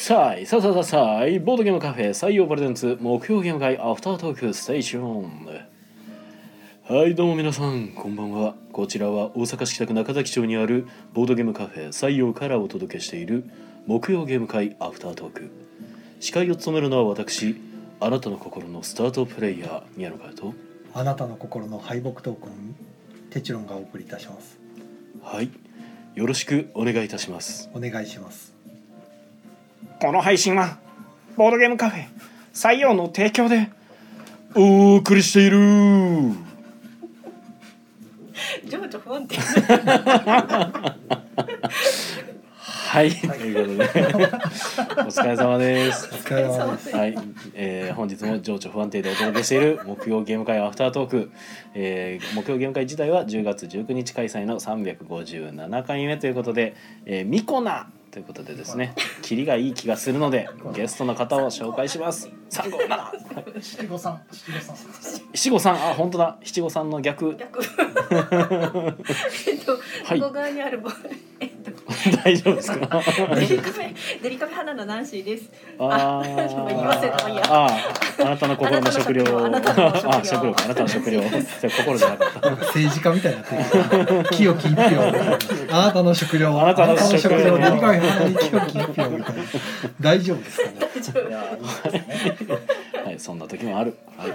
さあいさあさあさあさあいボードゲームカフェ採用プレゼンツ木曜ゲーム会アフタートークステーション。はいどうも皆さんこんばんは。こちらは大阪市北区中崎町にあるボードゲームカフェ採用からお届けしている木曜ゲーム会アフタートーク。司会を務めるのは私あなたの心のスタートプレイヤー宮野佳代とあなたの心の敗北トークンテチロンがお送りいたします。はいよろしくお願いいたします。お願いしますこの配信はボードゲームカフェ採用の提供でお送りしている。情緒不安定。はい、ということでお疲れ様です。お疲れ様です。はい、えー、本日も情緒不安定でお届けしている木曜ゲーム会アフタートーク、えー、木曜ゲーム会自体は10月19日開催の357回目ということで、えー、ミコナということでですね、キリがいい気がするのでゲストの方を紹介します。三五七、はい七五三七五三。七五三、あ、本当だ、七五三の逆、逆。えっと、はい。側にあるボえっと 大丈夫ですか？デリカフェデリカフェ花のナンシーですあ言わせたもんやああ、あなたの心の食料。あなたの食料あ、食料か、あなたの食料。心じゃなかった。政治家みたいになってる清き一票 あなたの食料あなたの食料デリカフェ花に清き一票みたいな大丈夫ですかね？大丈夫はい、そんな時もある。はい。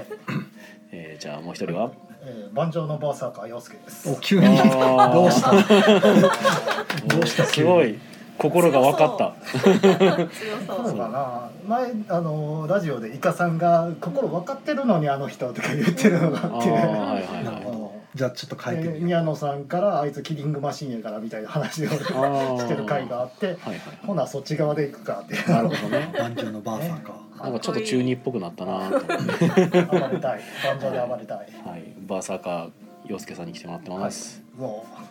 えー、じゃあもう一人は？えー、万丈のバーサーカー陽介です。お急にどうした？どうした？すごい。心が分かった。強そう。かな。前あのラジオでイカさんが心分かってるのにあの人とか言ってるのがあって。はいはいはほどじゃあちょっと変えてみよで宮野さんからあいつキリングマシンやからみたいな話をし。てる回があってはいはいほなそっち側で行くかって。なるほどね。う。万丈のばあさんか。なんかちょっと中二っぽくなったなと思って。暴れたい。万丈で暴れたい。はい、バーサーカー陽介さんに来てもらってます。もお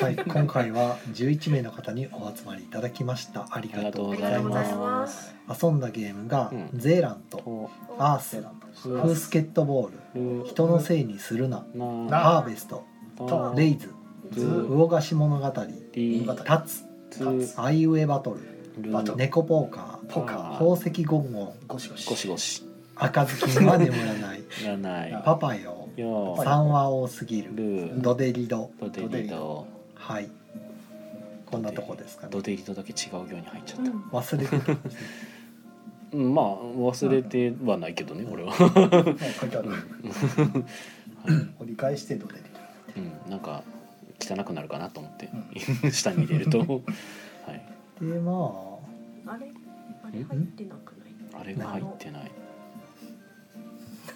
はい今回は11名の方にお集まりいただきました。ありありがとうございいます。遊んだゲームがうん。ゼーラント。おアース。ふフースケットボール。人のせいにするな。ハーベスト。たレイズ。ず魚菓子物語。りタツつ。アイウェイバトル。るバトル猫ポーカポカあー。宝石ゴンゴン。うゴシゴシ。ゴシゴシ赤ずきんは眠らない。いらない。パパよ三は多すぎる。るドデリドドデリド。はい。こんなとこですかね。ドデリドだけ違う行に入っちゃった。うん。忘れてた。うん、まあ忘れてはないけどね、俺は。書いてある。折り返してどれでうん、なんか汚くなるかなと思って、下に入れると、はい、でまあ。れ？あれ入ってなくない？あれが入ってない。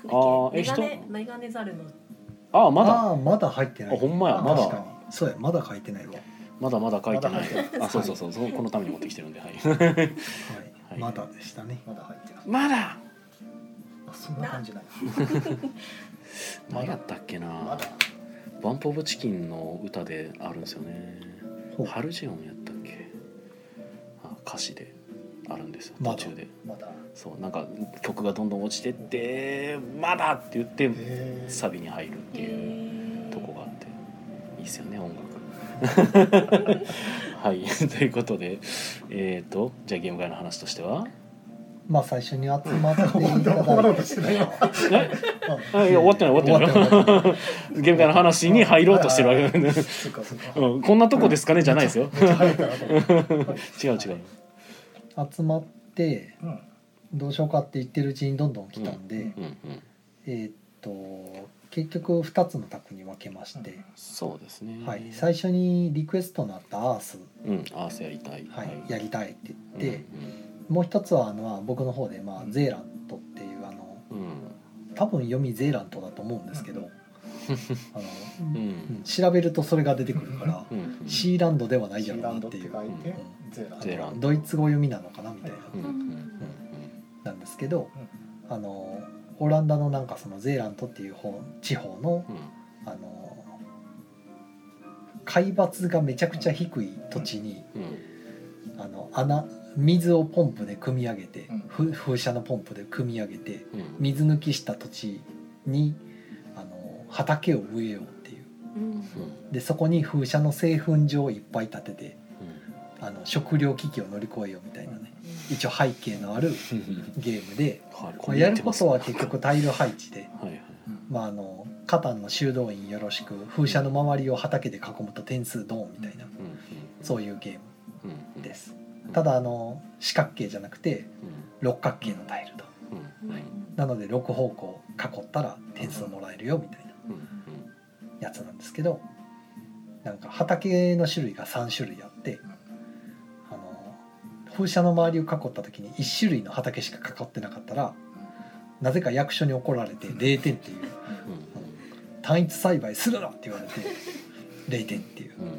ああーえメガメガネザルの。あああまだ？ああまだ入ってない。あほんまやあまだ。確かに。そうやまだ書いてないわ。まだまだ書いてない。まだ書いて。あ、そうそうそう、そうこのために持ってきてるんで、はい。はい、はい。まだでしたね。まだ入ってない。まだ。あそんな感じな。い 何やったっけな。まだ。バンプオブチキンの歌であるんですよね。ほう。ハルジオンやったっけ？あ、歌詞であるんですよ。途中で。まだ？そう、なんか曲がどんどん落ちてって、まだ！って言って。サビに入るっていうえとこがあって。いいっすよね音楽。はい。ということでえっ、ー、とじゃあゲーム会の話としては？まあ最初に集まっていただいて。終わろうとしてないよえあいや終わってない。終わってない。ゲーム会の話に入ろうとしてるわけ うん、こんなとこですかね？じゃないですよ。違う違う集まってうん。どうしようかって言ってるうちにどんどん来たんで、うん。うんえーっと結局2つの択に分けまして、そうですね。はい、最初にリクエストのあったアース、うん。アースやりたい。はい。やりたいってうん言って、もう一つはあのまあ僕の方で、まあ、ゼーラントっていうあのうんうん。多分読みゼーラントだと思うんですけど、あのうん。うん。調べるとそれが出てくるから、うん。うん。シーランドではないシやろーランドってうなっていう書いてゼーランド。ゼーランド。イツ語読みなのかなみたいな、うん。うん。うん。なんですけど、あのオランダのなんかそのゼーラントっていう方地方のうん。あの海抜がめちゃくちゃ低い土地に、うん。あの穴水をポンプで汲み上げて、うん。ふ風車のポンプで汲み上げてうん。水抜きした土地に畑を植えようっていう。でそこに風車の製粉場をいっぱい建ててあの食糧危機を乗り越えようみたいなね。一応背景のあるゲームで、はい。まあ、やることは結局タイル配置で、まあ、あのカタンの修道院よろしく風車の周りを畑で囲むと点数ドーンみたいなうんそういうゲームです。ただあの四角形じゃなくて六角形のタイルと。なので6方向囲ったら点数もらえるよみたいな。うんやつなんですけどなんか畑の種類が3種類あってあの風車の周りを囲った時に1種類の畑しか囲ってなかったらなぜか役所に怒られて0点っていう単一栽培するなって言われて0点っていう。うんうん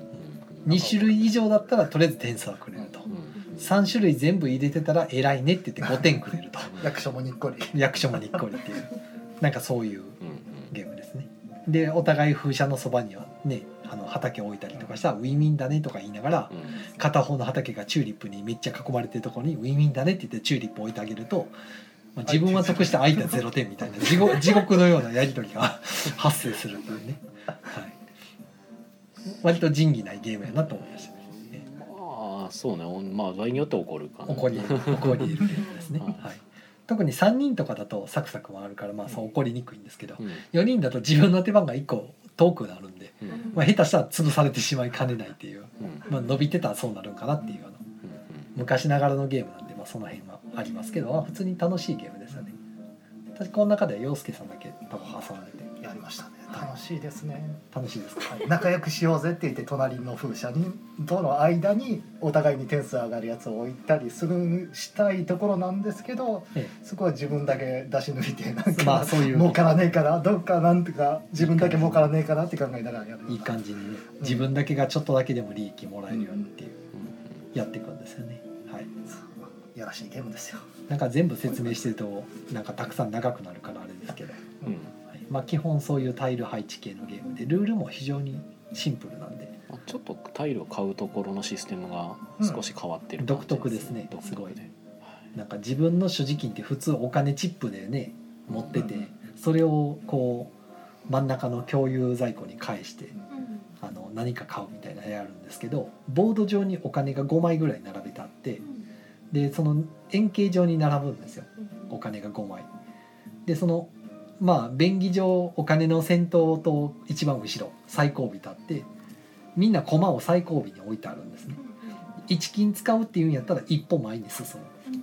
うん。2種類以上だったらとりあえず点数はくれると。うん3種類全部入れてたら偉いねって言って5点くれると。役所もにっこり。役所もにっこりっていう。なんかそういうでお互い風車のそばにはねあの畑を置いたりとかしたらウィンウィンだねとか言いながらうん。片方の畑がチューリップにめっちゃ囲まれてるところにウィンウィンだねって言ってチューリップを置いてあげると、まあ、自分は得して相手は0点みたいな 地獄地獄のようなやり取りが 発生するっていうね、はい、割と仁義ないゲームやなと思いましたね。まあそうね。おまあ場合によって起こるかな怒り得る怒り得るゲームですね、はい。はい、特に3人とかだとサクサク回るからまあそう怒りにくいんですけどうん。4人だと自分の手番が1個遠くなるんで、うん。うんまあ、下手したら潰されてしまいかねないっていう、うん。まあ、伸びてたらそうなるんかなっていうあの昔ながらのゲームなんで、まあ、その辺はありますけど、まあ、普通に楽しいゲームですよね。私この中では陽介さんだけ多分遊んで楽しいですね、楽しいですか？はい。仲良くしようぜって言って隣の風車にとの間にお互いに点数上がるやつを置いたりするしたいところなんですけどえそこは自分だけ出し抜いてなんか、まあそういう儲からねえからどっかなんとか自分だけ儲からねえかなって考えながらやる。えいい感じにね自分だけがちょっとだけでも利益もらえるようにっていううんやっていくんですよね。はい。そう。やらしいゲームですよ。なんか全部説明してるとなんかたくさん長くなるからあれですけど、うんまあ基本そういうタイル配置系のゲームでルールも非常にシンプルなんで。まあちょっとタイルを買うところのシステムが少し変わってる感じ独特ですね独特すごい。でなんか自分の所持金って普通お金チップでね持っててそれをこう真ん中の共有在庫に返してあの何か買うみたいなのやるんですけどボード上にお金が5枚ぐらい並べてあってでその円形状に並ぶんですよ。お金が5枚。でそのまあ便宜上お金の先頭と一番後ろ最後尾立ってみんな駒を最後尾に置いてあるんですね。1金使うっていうんやったら一歩前に進む。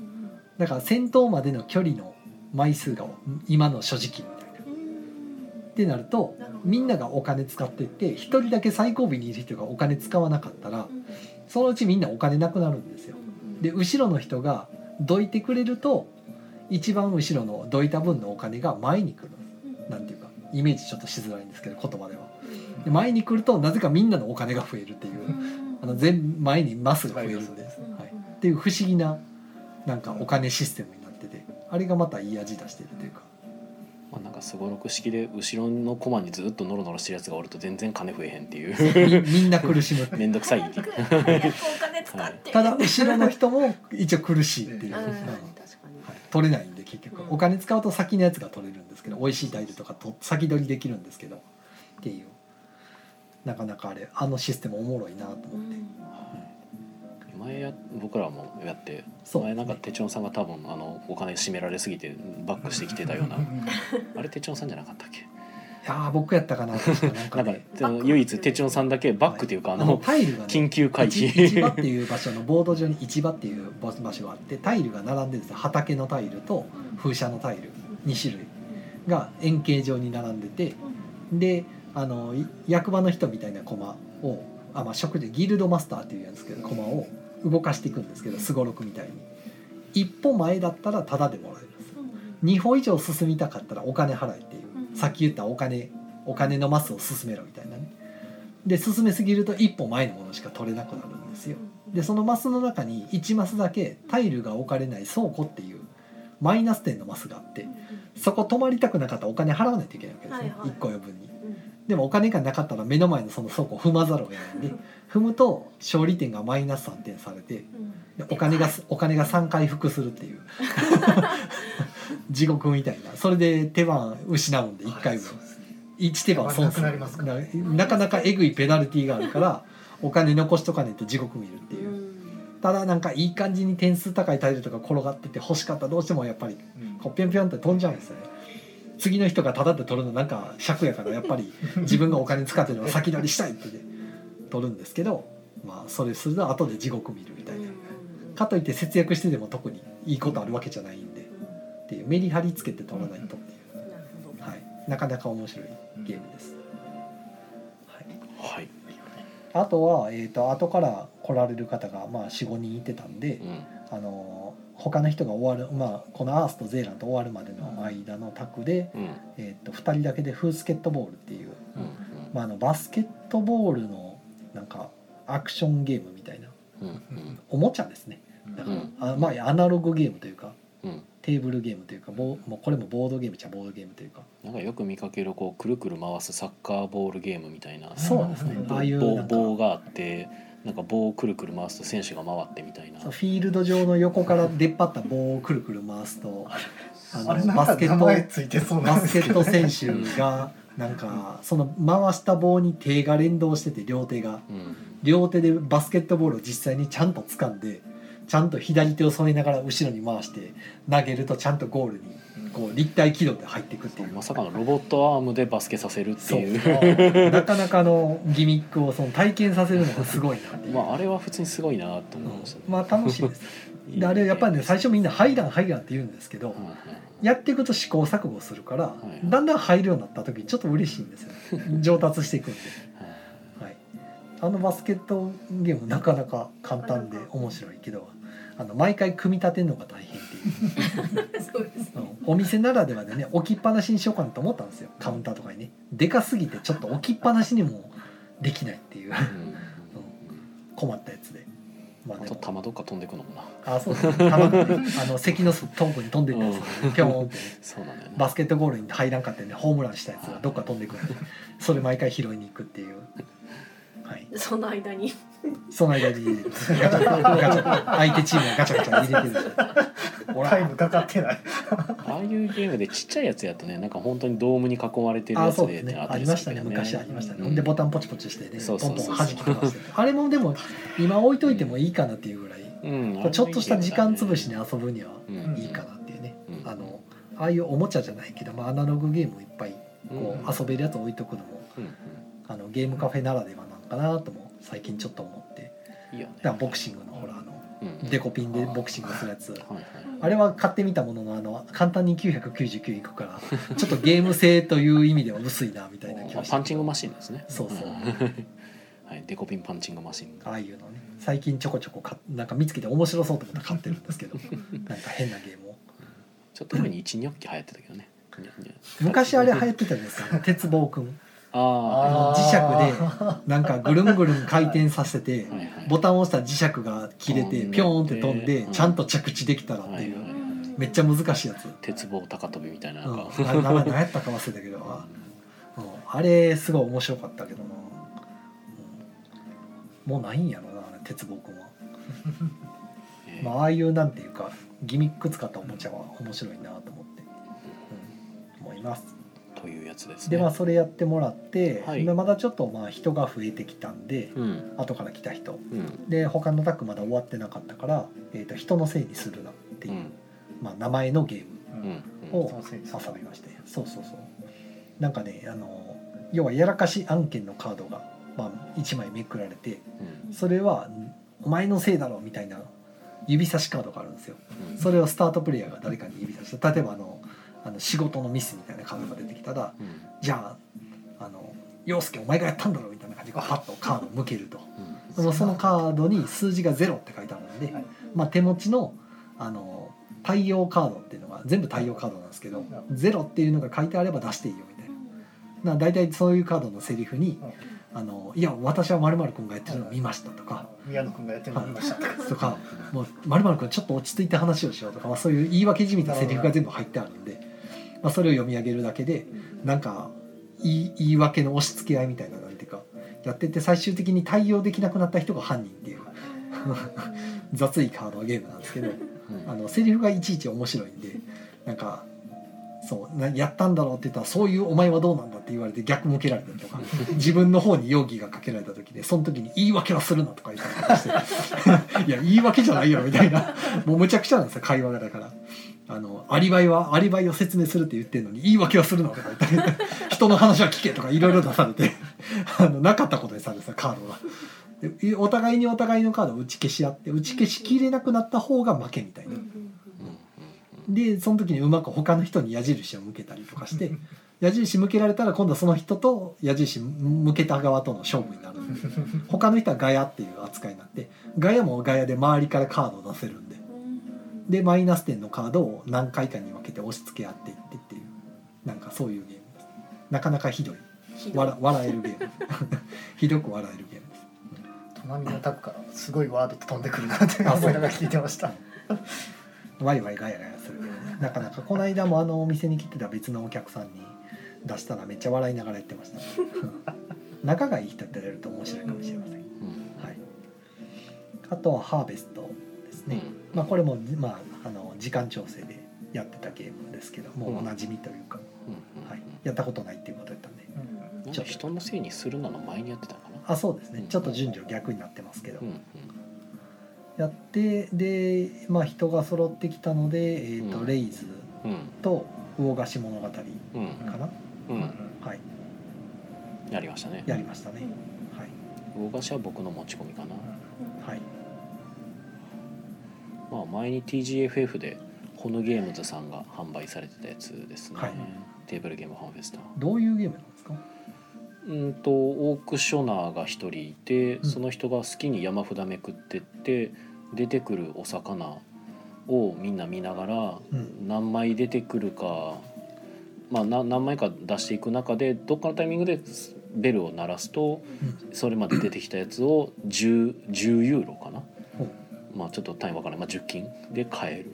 だから先頭までの距離の枚数が今の所持金みたいな。ってなるとみんながお金使ってって1人だけ最後尾にいる人がお金使わなかったらそのうちみんなお金なくなるんですよ。で後ろの人がどいてくれると一番後ろのどいた分のお金が前に来る。なんていうかイメージちょっとしづらいんですけど言葉では。で前に来るとなぜかみんなのお金が増えるっていうあの全前にマスが増えるんです、はい、っていう不思議ななんかお金システムになっててあれがまたいい味出してるというか。まあなんかすごろく式で後ろのコマにずっとノロノロしてるやつがおると全然金増えへんっていう。み みんな苦しむっていう。めんどくさい。っていう早くお金使って。ただ後ろの人も一応苦しいっていう、はい、取れないんで結局。お金使うと先のやつが取れるんですけど美味しいタイルとかと先取りできるんですけどっていう。なかなかあれあのシステムおもろいなと思って、前や僕らもやってそう。前なんか手帳さんが多分あのお金締められすぎてバックしてきてたような。うん。あれ手帳さんじゃなかったっけ？いやー僕やったかな確かなんかなんか唯一手帳さんだけバックっていうかあのタイルがね緊急回避市市場っていう場所のボード上に市場っていう場所があってタイルが並んでるんですよ。畑のタイルと風車のタイル2種類が円形状に並んでてであのい役場の人みたいな駒をあ、まあ、職でギルドマスターっていうんですけど駒を動かしていくんですけどすごろくみたいに。一歩前だったらタダでもらえるんです。2歩以上進みたかったらお金払えってさっき言ったお金お金のマスを進めろみたいなね。で進めすぎると一歩前のものしか取れなくなるんですよ。でそのマスの中に1マスだけタイルが置かれない倉庫っていうマイナス点のマスがあってそこ泊まりたくなかったらお金払わないといけないわけですね、はいはい。1個余分に。でもお金がなかったら目の前のその倉庫を踏まざるを得ない。ん。で踏むと勝利点がマイナス3点されてでお金がお金が3回復するっていう 地獄みたいな。それで手番失うんで1回分。そうですね。1手番損する。なかなかなかえぐいペナルティーがあるからお金残しとかねと地獄見るっていう。ただなんかいい感じに点数高いタイルとか転がってて欲しかったらどうしてもやっぱりこうピョンピョンって飛んじゃうんですよね。次の人がタダで取るのなんか尺やからやっぱり 自分がお金使ってるのを先取りしたいってで取るんですけどまあそれすると後で地獄見るみたいな。かといって節約してでも特にいいことあるわけじゃないんでっていうメリハリつけて取らないとっていう、はい、なかなか面白いゲームです、はい、はい。あとは、えー、と後から来られる方が、まあ、45人いてたんで、うん。あの他の人が終わる、まあ、このアースとゼーランと終わるまでの間の卓で、うん。えー、と2人だけでフースケットボールっていう、うんまあ、あのバスケットボールのなんかアクションゲームみたいなうんうん。おもちゃですね。だから、うんあまあ、アナログゲームというかうんテーブルゲームというかボーもうこれもボードゲームじゃボードゲームというか。なんかよく見かけるこうくるくる回すサッカーボールゲームみたいな。そうですね。棒ああいう棒があってなんか棒をくるくる回すと選手が回ってみたいな。フィールド上の横から出っ張った棒をくるくる回すとあのバスケットバスケット選手がなんかその回した棒に手が連動してて両手が。うん。両手でバスケットボールを実際にちゃんと掴んでちゃんと左手を添えながら後ろに回して投げるとちゃんとゴールにこう立体軌道で入っていくっていう。まさかのロボットアームでバスケさせるっていう。なかなかのギミックをその体験させるのがすごいなっていう、まああれは普通にすごいなと思いましたね。うん。まあ楽しいです。であれやっぱりね最初みんな「ハイランハイラン」って言うんですけどやっていくと試行錯誤するからいだんだん入るようになった時にちょっと嬉しいんですよ上達していくんで。はい。はい、あのバスケットゲームなかなか簡単で面白いけどあの毎回組み立てるのが大変っていう、そうです。うんお店ならではでね置きっぱなしにしようかなと思ったんですよ。カウンターとかにね。でかすぎてちょっと置きっぱなしにもできないっていう。うん。困ったやつで。まああと玉どっか飛んでくのもな。あそうですねたまにねあの関のトンボに飛んでるやつ。ピョーンってね。そうなんだよね。バスケットゴールに入らんかってねホームランしたやつがどっか飛んでくる。それ毎回拾いに行くっていう。はい、その間に。その間に。ガチャガチャ相手チームがガチャガチャ入れてる。ほ らタイムかかってない。ああいうゲームでちっちゃいやつやとね。なんか本当にドームに囲まれてるあやつでそうですね。ありますしたね。昔ありましたね、うんでボタンポチポチしてね。そうポンそうそう。ポン弾き飛ばして。あれもでも今置いといてもいいかなっていうぐらい、うん。こうちょっとした時間潰しに遊ぶにはうん。いいかなっていうね、うん。あのああいうおもちゃじゃないけど、まあ、アナログゲームいっぱいこうん。う遊べるやつ置いとくのもうん。あのゲームカフェならではなんかなとも最近ちょっと思って。うんいいよね。だからボクシングのほらあのうん。デコピンでボクシングするやつ。はいはいあれは買ってみたもののあの簡単に999いくからちょっとゲーム性という意味では薄いなみたいな気あがして。パンチングマシンですね。そうそう。ん。はいデコピンパンチングマシン。ああいうのね。最近ちょこちょこかなんか見つけて面白そうと思って買ってるんですけど なんか変なゲームを。ちょっと前に一ニョッキ流行ってたけどね。昔あれ流行ってたじゃないですか。鉄棒くんあ磁石でなんかぐるんぐるん回転させてボタンを押したら磁石が切れてうんピョーンって飛んでうん。ちゃんと着地できたらっていう。めっちゃ難しいやつ、鉄棒高跳びみたいな。うん、なんか。あれ何やったか忘れたけど。あうん。あれすごい面白かったけどな、うん。もうないんやろな鉄棒くんは、えー。まあああいうなんていうかギミック使ったおもちゃは面白いなと思って、うん、思いますというやつですね。でまあそれやってもらって、はい。でまだちょっとまあ人が増えてきたんで、うん。後から来た人。うん。で他のタッグまだ終わってなかったから、えー、と人のせいにするなっていう、うん。まあ、名前のゲームうん。をそうそうそう。遊びまして。そうそうそう。なんかねあの要はやらかし案件のカードが、まあ、1枚めくられてうん。それは「お前のせいだろ」みたいな指差しカードがあるんですよ。うん。それをスタートプレイヤーが誰かに指差して例えばあのあの仕事のミスみたいなカードが出てきたらうん。じゃああの陽介お前がやったんだろみたいな感じでパッとカードを向けると。うん。そのカードに数字が0って書いてあるんで、はい。まあ、手持ちのあの対応カードっていうのが全部対応カードなんですけど0っていうのが書いてあれば出していいよみたいな。な大体そういうカードのセリフに「あのいや私はまる君がやってるのを見ました」とか宮野君がやってるの見ましたとか「もうまる君ちょっと落ち着いて話をしよう」とか、まあ、そういう言い訳じみたセリフが全部入ってあるんで、まあ、それを読み上げるだけでなんか言い言い訳の押し付け合いみたいななんていうかやってて最終的に対応できなくなった人が犯人っていう。雑いカードゲームなんですけどうんあのセリフがいちいち面白いんでなんかそうなやったんだろうって言ったらそういうお前はどうなんだって言われて逆向けられたりとか自分の方に容疑がかけられた時でその時に言い訳はするなとか言ったりとかしていや言い訳じゃないよみたいな。もうむちゃくちゃなんですよ会話がだからあのアリバイはアリバイを説明するって言ってるのに言い訳はするなとか言ったり人の話は聞けとかいろいろ出されて あのなかったことにされてさカードが。でお互いにお互いのカードを打ち消し合って打ち消しきれなくなった方が負けみたいな。でその時にうまく他の人に矢印を向けたりとかして矢印向けられたら今度はその人と矢印向けた側との勝負になる他の人はガヤっていう扱いになってガヤもガヤで周りからカードを出せるんででマイナス点のカードを何回かに分けて押し付け合っていってっていうなんかそういうゲームです。なかなかひどい。笑笑えるゲーム。ひどく笑えるゲームです。隣のタクからすごいワード飛んでくるなって思いながら聞いてました。ワイワイガヤガヤする。なかなかこの間もあのお店に来てた別のお客さんに出したらめっちゃ笑いながらやってました、ね、仲がいい人ってやると面白いかもしれません、はい、あとはハーベストですね、まあこれも、まあ、あの時間調整でやってたゲームですけどもうおなじみというか、はい、やったことないっていうことやったんで。なん。か人のせいにするなの前にやってたかな。あそうですね。ちょっと順序逆になってますけど、うんうんやってで、まあ、人が揃ってきたので、えーとうん。レイズうん。と魚菓子物語かうん。な、うん。はい。やりましたね。やりましたね、はい。魚菓子は僕の持ち込みかな。はいまあ前に TGFF でホヌゲームズさんが販売されてたやつですね、はい。テーブルゲームファンフェスタどういうゲームなんですか？うんとオークショナーが一人いて、うん。その人が好きに山札めくってって出てくるお魚をみんな見ながら、うん。何枚出てくるか、まあ、な何枚か出していく中でどっかのタイミングでベルを鳴らすとうん。それまで出てきたやつを 10, 10ユーロかな、まあ、ちょっと単位わからない、まあ、10金で買える。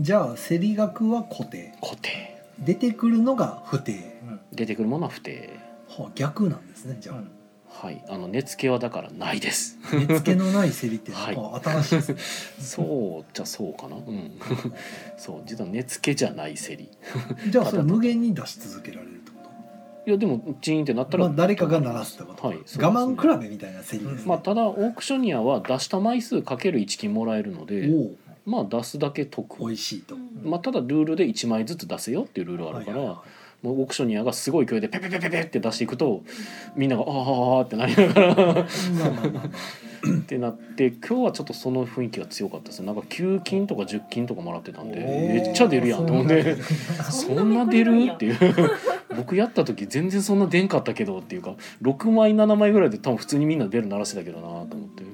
じゃあ競り額は固定。固定。出てくるのが不定。出てくるものは不定。はあ逆なんですねじゃあ、はい。あの値付けはだからないです。値付けのない競りってなんか新しいですね、そうじゃそうかな。うん。そう。実は値付けじゃない競りじゃあ それ無限に出し続けられるいやでもチーンってなったと、ら、まあ、誰かが鳴らすってこと、はい我慢比べみたいな競りですね、まあただオークショニアは出した枚数かける1金もらえるのでおまあ出すだけ得。お美味しいと、まあただルールで1枚ずつ出せよっていうルールがあるから、はいはいはい。もうオークショニアがすごい勢いでペペペペペって出していくとみんなが「ああああ」ってなりながらってなって今日はちょっとその雰囲気が強かったですね。なんか9金とか10金とかもらってたんでめっちゃ出るやんと思って。そんな出る？っていう。僕やった時全然そんな出んかったけどっていうか6枚7枚ぐらいで多分普通にみんなベル鳴らしてたけどなと思って。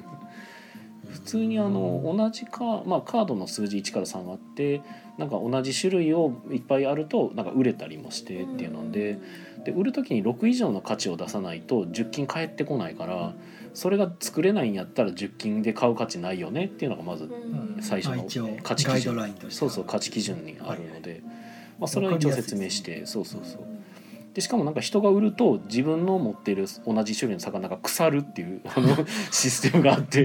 普通にあの同じカ,、まあ、カードの数字1から3があってなんか同じ種類をいっぱいあるとなんか売れたりもしてっていうので。で売る時に6以上の価値を出さないと10金返ってこないからそれが作れないんやったら10金で買う価値ないよねっていうのがまず最初の価値基準。そうそう価値基準にあるので、まあ、それを一応説明して、そうそうそうでしかもなんか人が売ると自分の持っている同じ種類の魚が腐るっていうあの システムがあって。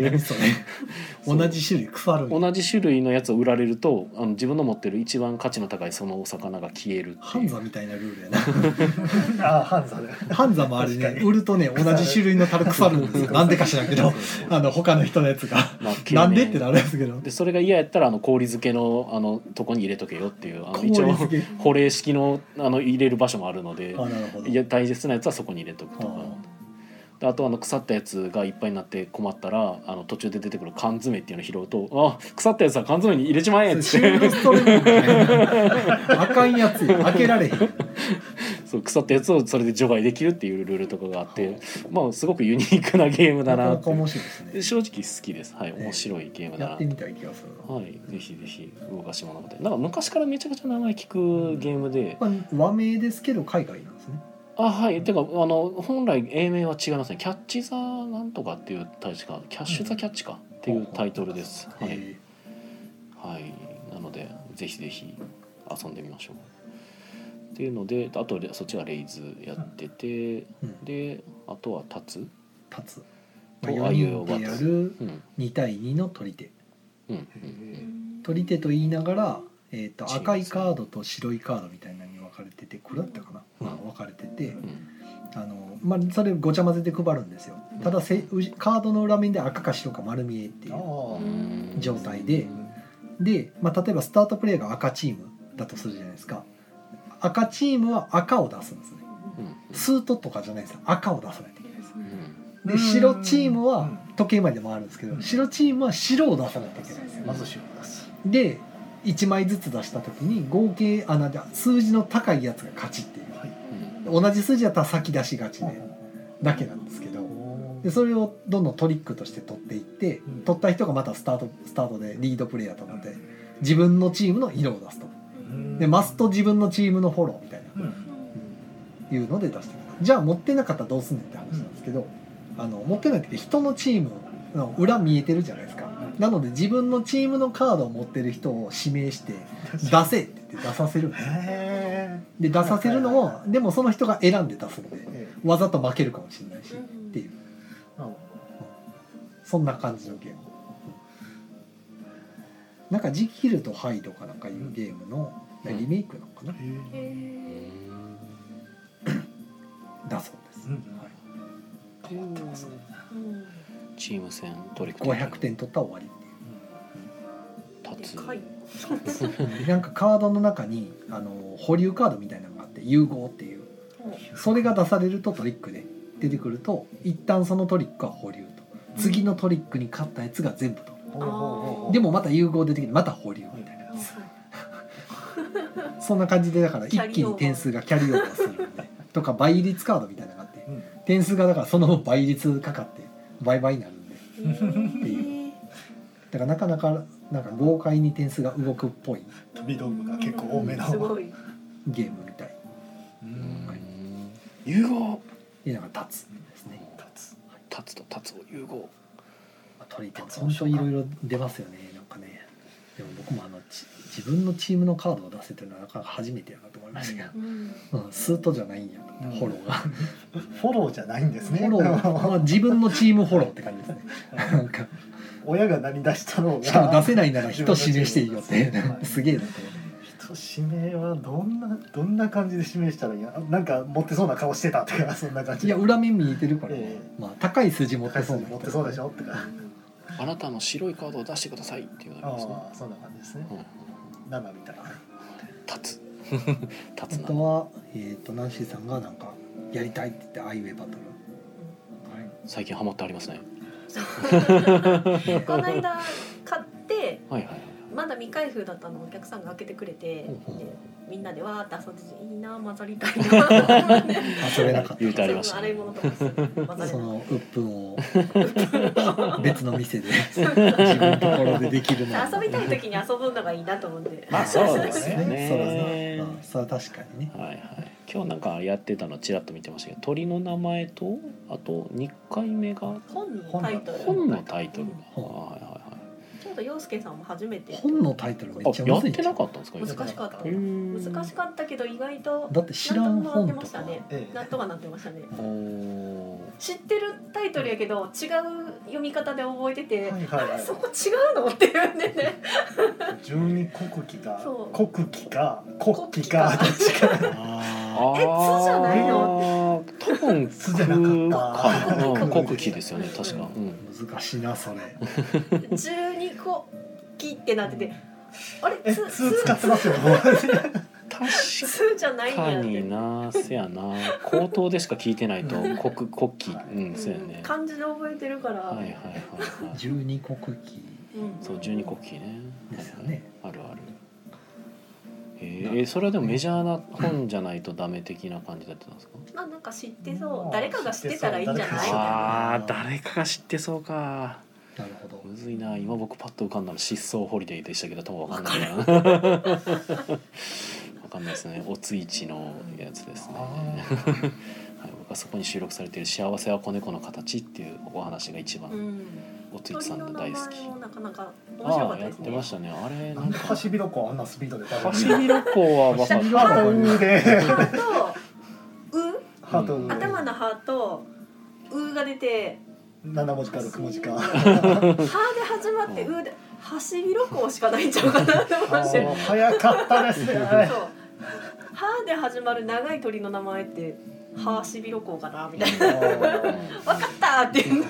同じ種類腐る。同じ種類のやつを売られるとあの自分の持ってる一番価値の高いそのお魚が消えるハンザみたいなルールやな。ああハンザでハンザもあれね。売るとね同じ種類の樽腐るんですよ。なんでか知らんけどあの他の人のやつが。まあなんでってなるやつけど。でそれが嫌やったらあの氷漬けのあのとこに入れとけよっていうあの氷一応保冷式のあの入れる場所もあるのでいや大切なやつはそこに入れとくとか。あとあの腐ったやつがいっぱいになって困ったらあの途中で出てくる缶詰っていうのを拾うと「あ腐ったやつは缶詰に入れちまえ」って。あかんやつよ開けられへんそう腐ったやつをそれで除外できるっていうルールとかがあってまあすごくユニークなゲームだなな面白いですね。で正直好きです。はい面白いゲームだなやってみたい気がするな。はいぜひぜひ動かし物語なんか昔からめちゃくちゃ名前聞くゲームで。これ和名ですけど海外なんですね。あはい。てかあの本来英名は違いますね。キャッチ・ザ・なんとかっていう確かキャッシュ・ザ・キャッチか。っていうタイトルです、はい、えはい、なのでぜひぜひ遊んでみましょうっていうのであとそっちがレイズやってて、ーうん。であとは立つ立つと4あいう人でやるうん。2対2の取り手。うんうん取り手と言いながら、えー、と赤いカードと白いカードみたいなってうん。あの、まあ、それごちゃ混ぜて配るんですよ。ただせうカードの裏面で赤か白か丸見えっていう状態で。で、まあ、例えばスタートプレイが赤チームだとするじゃないですか赤チームは赤を出すんですね。うん。スートとかじゃないです。よ赤を出さないといけないです。うん。で白チームはうん。時計回りで回るんですけど白チームは白を出さないといけないんです。よまず白です。で1枚ずつ出した時に合計あな数字の高いやつが勝ちっていう。はい同じ数字だったら先出しがちでだけなんですけど。でそれをどんどんトリックとして取っていってうん。取った人がまたスタートスタートでリードプレイヤーとなって自分のチームの色を出すとでマスト自分のチームのフォローみたいな。うん。いうので出してくるじゃあ持ってなかったらどうすんねんって話なんですけど、あの持ってないって人のチームの裏見えてるじゃないですか。なので自分のチームのカードを持ってる人を指名して出せって言って出させるんで出させるのをでもその人が選んで出すのでえわざと負けるかもしれないしうんっていう。あそんな感じのゲーム。なんか「ジキルとハイド」かなんかいうゲームのうんリメイクなのかな、だそうです、うんはい。変わってますね。チーム戦トリック500点取ったら終わりなんかカードの中にあの保留カードみたいなのがあって融合っていう。それが出されるとトリックで出てくると一旦そのトリックは保留と。次のトリックに勝ったやつが全部取るでもまた融合出てきてまた保留そんな感じでだから一気に点数がキャリーオーバーするんでとか倍率カードみたいなのがあってうん。点数がだからその分倍率かかって倍々になるんで。っていうだからなかなかなんか豪快に点数が動くっぽい。飛び道具が結構多めのゲームみたい。融合。でなんか立つですね。立つ。立つと立つを融合。まあ取り手本当いろいろ出ますよね。なんかね。でも僕もあのち自分のチームのカードを出せてるのはなかなか初めてやなと思いましたけど、うん。うん、スートじゃないんやうん。フォローが。フォローじゃないんですね。フォロー、まあ、自分のチームフォローって感じですね。なんか。親が何出したのが。しかも出せないなら人指名していいよって。はいすげえなと思って。人指名はどんなどんな感じで指名したらいいやなんか持ってそうな顔してたとかそんな感じ。いや裏面見えてるから、ねえ。まあ高い数字持ってそう持ってそうでしょとか。あなたの白いカードを出してくださいっていうのがありまそんな感じですね。うん7みたいな立つ。あ立つな。とは、えー、とナンシーさんがなんかやりたいって言ってアイウェイバトル最近ハマってありますね。この間買ってはいはいはいまだ未開封だったのをお客さんが開けてくれてほうほう。でみんなでわーって遊んでていいな混ざりたいな遊べなかっ言うてありました洗いねその鬱憤を別の店で自分のところでできるの。遊びたい時に遊ぶのがいいなと思って。まあそうですよね。そうですね、まあ、それは確かにね。はいはい。今日なんかやってたのちらっと見てましたけど鳥の名前とあと2回目が？本のタイトル。本のタイトル。はいはいはいちょうど洋介さんも初めて。本のタイトルめっちゃあやってなかったんですか？難しかった。へー。難しかったけど意外とだって知らんなんとか。な本とかってましたね。ええ。なんとかなってましたね。おー知ってるタイトルやけど違う読み方で覚えてて、はいはいはい。そこ違うの？っていうんでね。十二国旗か国旗か国旗かどっちか。え津じゃないの？多分津じゃなかった。国国旗ですよね確か、うん、ー難しいなそれ。十二個木ってなってて。あれ？えつ通？使ってますよ確つじゃないんかにな。せやな。口頭でしか聞いてないと。国国旗。うんそうやね。漢字で覚えてるから、はいはいはいはい。十二国旗。うん。そう十二国旗ね。ですよね。あるある。えー、それはでもメジャーな本じゃないとダメ的な感じだったんですか？まあなんか知ってそまあう誰かが知ってたらいいんじゃない？あー誰かが知ってそう。かなるほど。むずいな。今僕パッと浮かんだの失踪ホリデーでしたけど多分わかんないな。わ かんないですね。おついちのやつですね。はい、僕はそこに収録されている「幸せは子猫の形」っていうお話が一番、うん。おついちさんの大好き。なかなか面白かああやっったですねてましたねあれななんんかでハシビロコウあんなスピードでハシビロコウは分かるハシビロで歯とうハートうん頭の歯とうが出て七文字か六文字か歯で始まってうでハシビロコウしかないんちゃうかなって思いまあしたよー早かったですねそう歯で始まる長い鳥の名前ってハーシビロコウかなみたいな。分かったって言う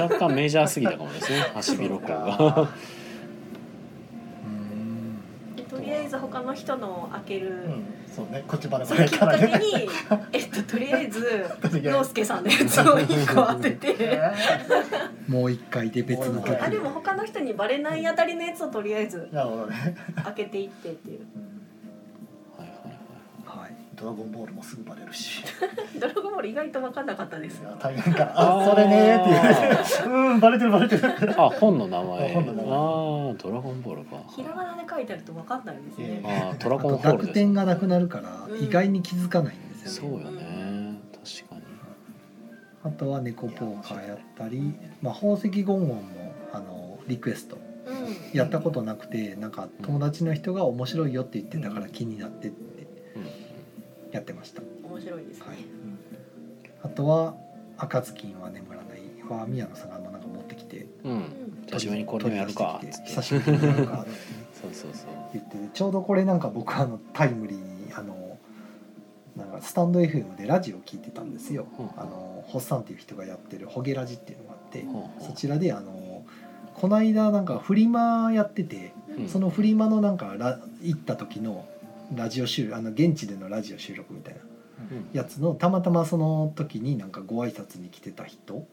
若干メジャーすぎたかもですね。ハシビロコウがとりあえず他の人の開ける、うん。そうね。こっちまでそれきっかけに、えっと、とりあえず 陽介さんのやつを1個当てて。もう一回で別の曲。あでも他の人にバレないあたりのやつをとりあえず開けていってっていう。はいはいはいはいドラゴンボールもすぐバレるし。ドラゴンボール意外と分かんなかったですいや大変かあそれねーって言われてうんバレてるバレてる。あ本の名前。本の名前。ああドラゴンボールか。ひらがなで書いてあると分かんないですね、あードラあゴンホールです点がなくなるからうん。意外に気づかないんですよね、そうよね。確かに。あとは猫ポーカーやったり、まあ、宝石ゴンゴンもあのリクエスト。うん。やったことなくてなんか友達の人が面白いよって言ってたから気になってって。うんやってました。面白いですね、はい。あとは「赤ずきんは眠らない」は宮野さんがなんか持ってきてうん、うん久しぶりにこれもやるか。取り出してきてつって久しぶりにやるか そうそうそう。言っててちょうどこれなんか僕あのタイムリーにあのなんかスタンド FM でラジオ聞いてたんですよ、うん。あのホッサンっていう人がやってる「ホゲラジ」っていうのがあって、ほうほうそちらであのこの間なんかフリマやってて、うん。そのフリマのなんかラ行った時のラジオ収録あの現地でのラジオ収録みたいなうん。やつのたまたまその時になんかご挨拶に来てた人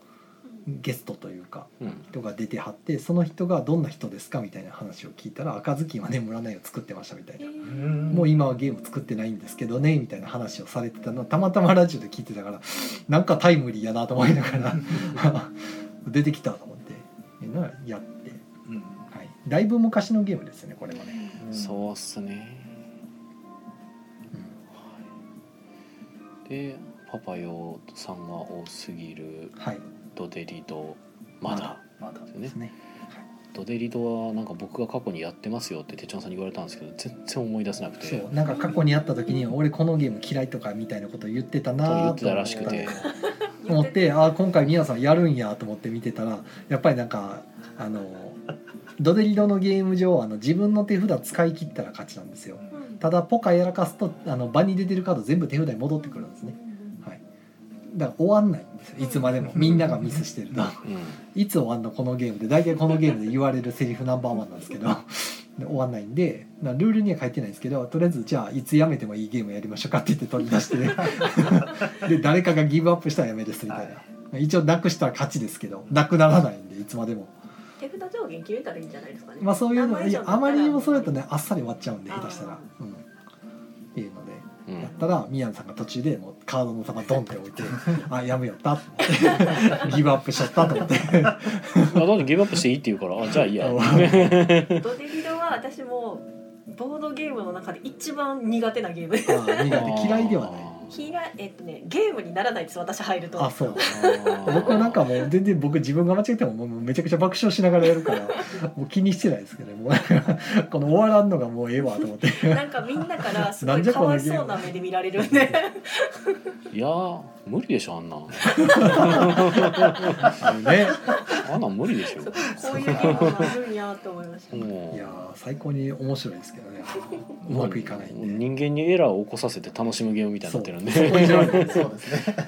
ゲストというかうん。人が出てはってその人がどんな人ですかみたいな話を聞いたら赤ずきんは眠らないを作ってましたみたいな。もう今はゲーム作ってないんですけどねみたいな話をされてたのをたまたまラジオで聞いてたからなんかタイムリーやなと思いながら 出てきたと思っていうのはやって、うん。はい、だいぶ昔のゲームですよねこれもね、そうっすねでパパヨさんが多すぎるうん、はい。ドデリドまだ。まだですよね。ですね。ドデリドはなんか僕が過去にやってますよって手帳さんに言われたんですけど全然思い出せなくて。そうなんか過去にあった時に俺このゲーム嫌いとかみたいなこと言ってたとな言ってたらしくて。思ってあ今回皆さんやるんやと思って見てたらやっぱりなんかあのドデリドのゲーム上あの自分の手札使い切ったら勝ちなんですよ。うんただポカやらかすとあの場に出てるカード全部手札に戻ってくるんですね。はい。だから終わんないんですよ。いつまでも。みんながミスしてると。うん。いつ終わんのこのゲームで。大体このゲームで言われるセリフナンバーワンなんですけど。で終わんないんで。なルールには書いてないんですけどとりあえずじゃあいつやめてもいいゲームやりましょうかって言って取り出して。で誰かがギブアップしたらやめですみたいな、一応なくしたら勝ちですけど。なくならないんでいつまでも手札上限決めたらいいんじゃないですかね。まあそういうのいやあまりにもそうやとねねあっさり終わっちゃうんで下手したら。あうん。っていうのでうん。やったら宮野さんが途中でもうカードの玉ドンって置いて あやめよった。っ てギブアップしちゃったと思って。あだってギブアップしていいって言うからあじゃあいいや。ドデリドは私もボードゲームの中で一番苦手なゲーム。で苦手。嫌いではない嫌いえっとねゲームにならないです私入ると。あそう。僕はなんかもう全然僕自分が間違ってももうめちゃくちゃ爆笑しながらやるからもう気にしてないですけどもうこの終わらんのがもうええわと思って。なんかみんなからすごないんじゃかわいそうな目で見られるんで。いやー無理でしょあんな。ね。あんなん無理でしょ。こういうゲームがあるんやと思いました、もいやー最高に面白いですけどね。うまくいかないんで。人間にエラーを起こさせて楽しむゲームみたいになってるんで そうですね。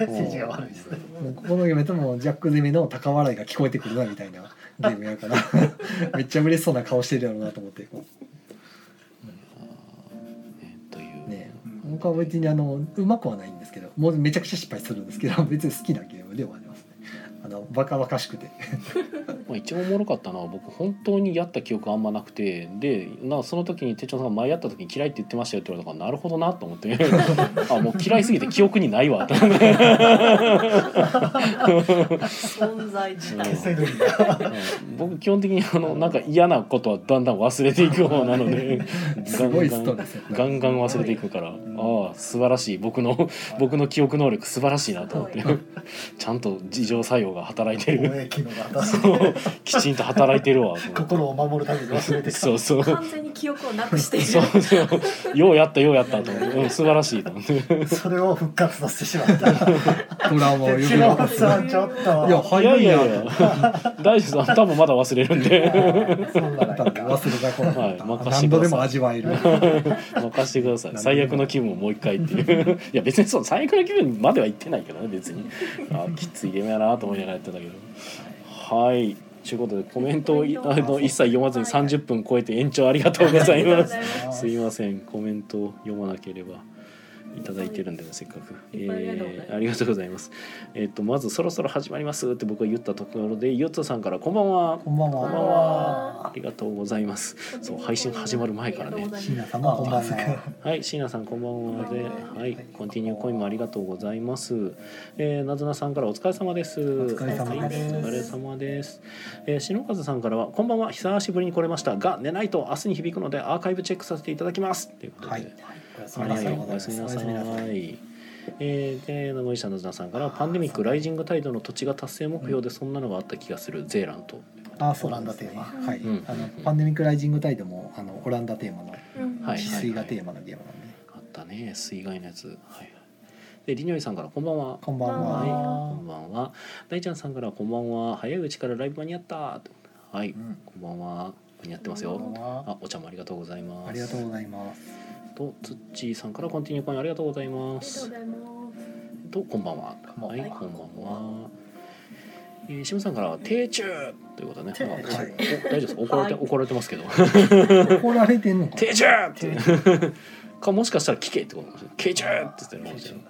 政治が悪いですね。もうここのゲームともジャック攻めの高笑いが聞こえてくるなみたいなゲームやから。めっちゃ嬉しそうな顔してるやろうなと思ってこねという、僕は別にあのうまくはないんですけどもうめちゃくちゃ失敗するんですけど別に好きなゲームではねあのバカバカしくて。まあ、一番おもろかったのは僕本当にやった記憶あんまなくてでなその時に手帳さんが前やった時に嫌いって言ってましたよって言われたからなるほどなと思って。あもう嫌いすぎて記憶にないわ。と思って存在自体うん。僕基本的にあのなんか嫌なことはだんだん忘れていく方なので すごいストレス。ガンガン忘れていくから。ああ素晴らしい。僕の僕の記憶能力素晴らしいなと思って。ちゃんと自浄作用が働いてる。すごい貿易のが私そうきちんと働いてるわ。心を守るために忘れてた。そうそう。完全に記憶をなくして。いるそうそう。ようやったようやったと思って、うん、素晴らしいと思ってそれを復活させてしまった。トラウマをちょっといやい入るんややいやいや。大丈夫です多分まだ忘れるんで。そんなだ。って忘れた頃はいだ任せてください。何度でも味わえる。任してください。最悪の気分をもう一回っていう。いや別にそう最悪の気分までは言ってないけどね別に。あきついゲームやなと思いながらやってたけど。はい。ということでコメントをいあの一切読まずに30分超えて延長ありがとうございます。すいません。コメントを読まなければいただいてるんでねせっかく、いっぱいありがとうございます。えーありがとうございます。えっ、とまずそろそろ始まりますって僕が言ったところでゆっつさんからこんばんは。こんばんこんばんは。はありがとうございます。そう配信始まる前からね。椎名さんもこんばんは。はい、椎名さんこんばんはで、は。い、コンティニューコインもありがとうございます。えー、なずなさんからお疲れ様です。お疲れ様です。お疲れ様です。えー、篠和さんからはこんばんは、久しぶりに来れましたが、寝ないと明日に響くのでアーカイブチェックさせていただきます。ということで、はいおやすみはい、なさいおやすみなさい。えー、で名古屋市のなずなさんからパンデミックライジングタイドの土地が達成目標でそんなのがあった気がするゼーラント。あそうなんですねはい、あのパンデミックライジングタイドもあのオランダテーマのうんはい治水がテーマのゲームなんで、あったね、水害のやつ。はいはい。で、りにょいさんからこんばんは。こんばんはい、は、こんばんは。大ちゃんさんからこんばんは。早いうちからライブ間に合った。はい、うんこんばんは。間に合ってますよ。あ、お茶もありがとうございます。ありがとうございますと、つっちーさんからコンティニューコインありがとうございますと、こんばんは。ははい、こんばんは。えー、しむさんから定中ということでね。定まあ大丈夫です。怒られて、はい怒られてますけど。怒られてんのか中って。かもしかしたら聞けってことかもしれない。定中って言ってるかもしれない。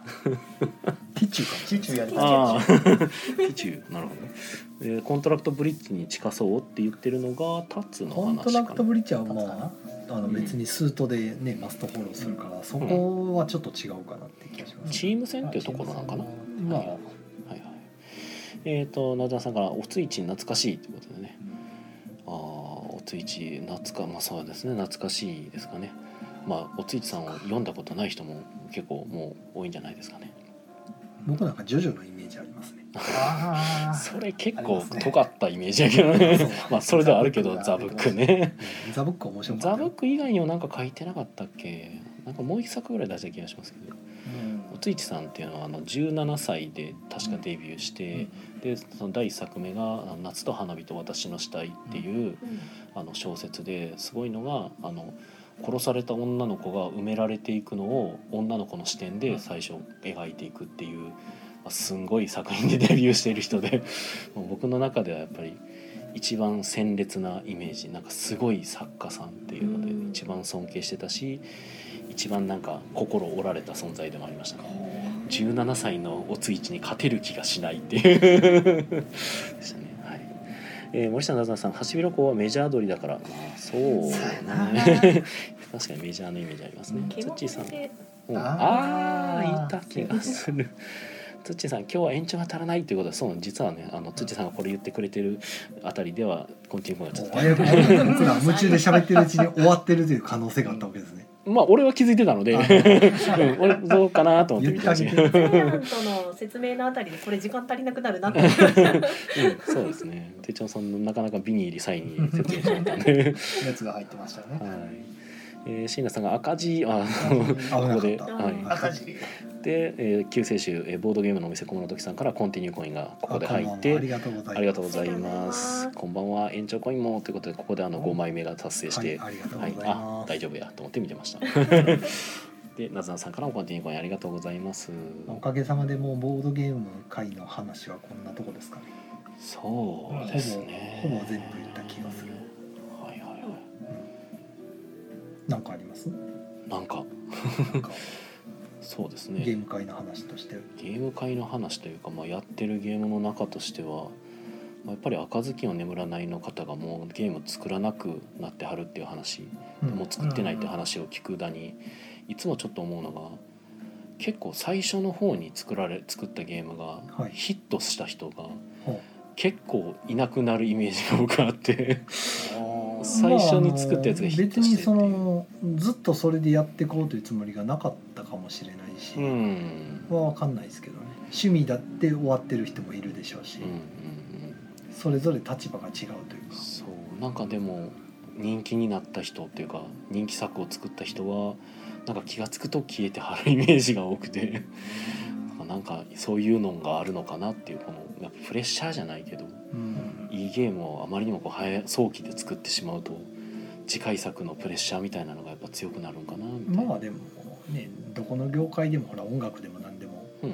ティッチューかもチチュやりまああ、ピチュー、なるほどね。えーコントラクトブリッジに近そうって言ってるのがタツのコン話かな。トラクトブリッジはまああの別にスートでねマストフォローするからそこはちょっと違うかなって気がします、チーム戦っていうところなのかな。まあはいはい。えっ、と、なずなさんからおついち懐かしいということでね。ああ、おついち懐か、まあそうですね、懐かしいですかね。まあ、おついちさんを読んだことない人も結構もう多いんじゃないですかね。僕なんかジョジョのイメージありますね。あ それ結構尖ったイメージやけどね。まあそれではあるけどザブックね。うん。ザブック面白かザブック以外にもなんか書いてなかったっけ？なんかもう一作ぐらい出した気がしますけど。おついちさんっていうのはあの17歳で確かデビューして、でその第一作目があの「夏と花火と私の死体」っていう、あの小説ですごいのがあの殺された女の子が埋められていくのを女の子の視点で最初描いていくっていう、まあ、すんごい作品でデビューしている人で もう僕の中ではやっぱり一番鮮烈なイメージ。なんかすごい作家さんっていうのでうん。一番尊敬してたし一番なんか心折られた存在でもありました。ね17歳のおついちに勝てる気がしないっていう。でしたね。はい、えー森下なずなさんハシビロコウはメジャー鳥だから。まあそう。ね 確かにメジャーのイメージありますね。ケモつっちーさん。ああいた気がする。つっちーさん今日は延長が足らないということでそう実はねあのつっちーさん。がこれ言ってくれてるあたりではコンティニューがちょっと僕ら夢中で喋ってるうちに終わってるという可能性があったわけですねまあ俺は気づいてたので、あ。うん、俺どうかなと思って見てました。けどの説明のあたりでこれ時間足りなくなるなって。うん、そうですね。手帳さんのなかなかビニールサインに説明しちゃったんで。熱が入ってましたね。はいえー、椎名さんが赤字あ危なかった。ここで、うん。はい、赤字。で、えー、救世主、えー、ボードゲームのお店小室時さんからコンティニューコインがここで入っあてありがとうございます。こんばんは。延長コインもということでここであの5枚目が達成して、はいはあ大丈夫やと思って見てました。でなずなさんからもコンティニューコインありがとうございます。おかげさまでもうボードゲーム界の話はこんなとこですかね。そうですね。ほぼほぼ全部言った気がするなんかあります？なんか。そうですゲーねム界の話として。ゲーム界の話というか、まあ、やってるゲームの中としてはまあやっぱり赤ずきんを眠らないの方がもうゲーム作らなくなってはるっていう話、もう作ってないって話を聞くだにいつもちょっと思うのが結構最初の方に作られ作ったゲームがはい。ヒットした人がほ結構いなくなるイメージが僕あって。う最初に作ったやつがヒットして別にそのずっとそれでやっていこうというつもりがなかったかもしれないし、うん。は分かんないですけどね。趣味だって終わってる人もいるでしょうし、うんうんうんそれぞれ立場が違うというか。そう。なんかでも人気になった人っていうか人気作を作った人はなんか気が付くと消えてはるイメージが多くて なんかそういうのがあるのかなっていうこのやっぱプレッシャーじゃないけど。うんいいゲームをあまりにもこう早早期で作ってしまうと次回作のプレッシャーみたいなのがやっぱ強くなるんかなみたいな。まあでもねどこの業界でもほら音楽でも何でも、うん。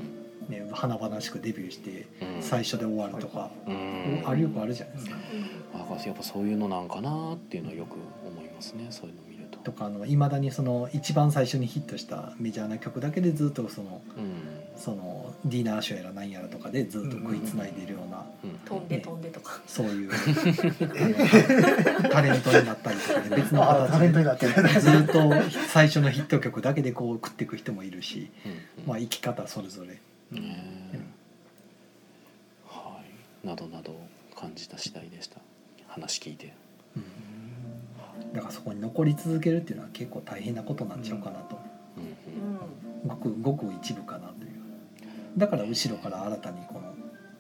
ね、華々しくデビューしてうん。最初で終わるとか、うん。あるよくあるじゃないですか。だからやっぱそういうのなんかなっていうのはよく思いますねそういうのと。とかいまだにその一番最初にヒットしたメジャーな曲だけでずっとそのうん。そのディナーショーやら何やらとかでずっと食いつないでいるような、うん飛んで飛んでとか。そういう タレントになったりとかで 別のあタレントに形なってる。でずっと最初のヒット曲だけでこう食っていく人もいるし、うんまあ、生き方それぞれ。ねえ。はい。などなど感じた次第でした。話聞いてだからそこに残り続けるっていうのは結構大変なことなんちゃうかなと、うん。うごくごく一部かなという。だから後ろから新たにこの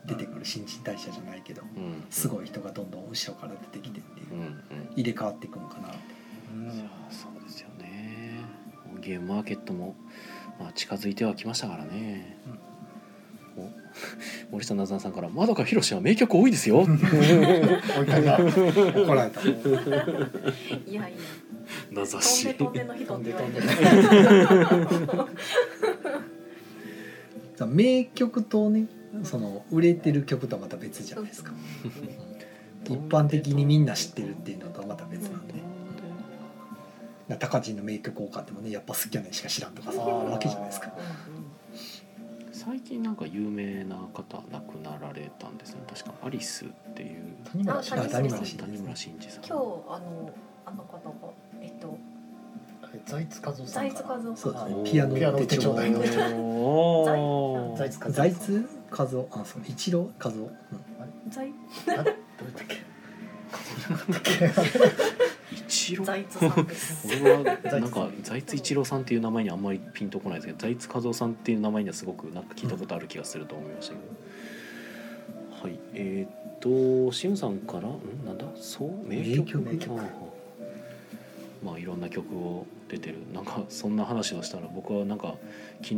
出てくる新陳代謝じゃないけどうん。うんすごい人がどんどん後ろから出てきてっていううんうん。入れ替わっていくのかなって。いやそうですよね。ゲームマーケットも、まあ、近づいてはきましたからね、お 森下なずなさんから「まどかひろしは名曲多いですよ」怒られた。んいやいや。名指飛んしで飛んでの人って言われてる。さ あ名曲とねその売れてる曲とはまた別じゃないですか。一般的にみんな知ってるっていうのとはまた別なんで。だから高人の名曲多かってもね。やっぱ好きなのしか知らんとかさあるわけじゃないですか最近なんか有名な方亡くなられたんですね。確かアリスっていう。谷村新司さん。今日あのあの方がえっと財津和夫さんかな財津和夫そうですね。ピアノ手帳財津和夫財津和夫？あそう。一郎和夫、うん。財あどうだったっけ？和夫だったっ一郎。財津さんです俺はなんか財津一郎さんっていう名前にあんまりピンとこないですけど財津和夫さんっていう名前にはすごくなんか聞いたことある気がすると思いましたけど、はい。えーっとしむさんからんなんだ？そう名曲。名曲。まあいろんな曲を出てる。なんかそんな話をしたら僕はなんか昨日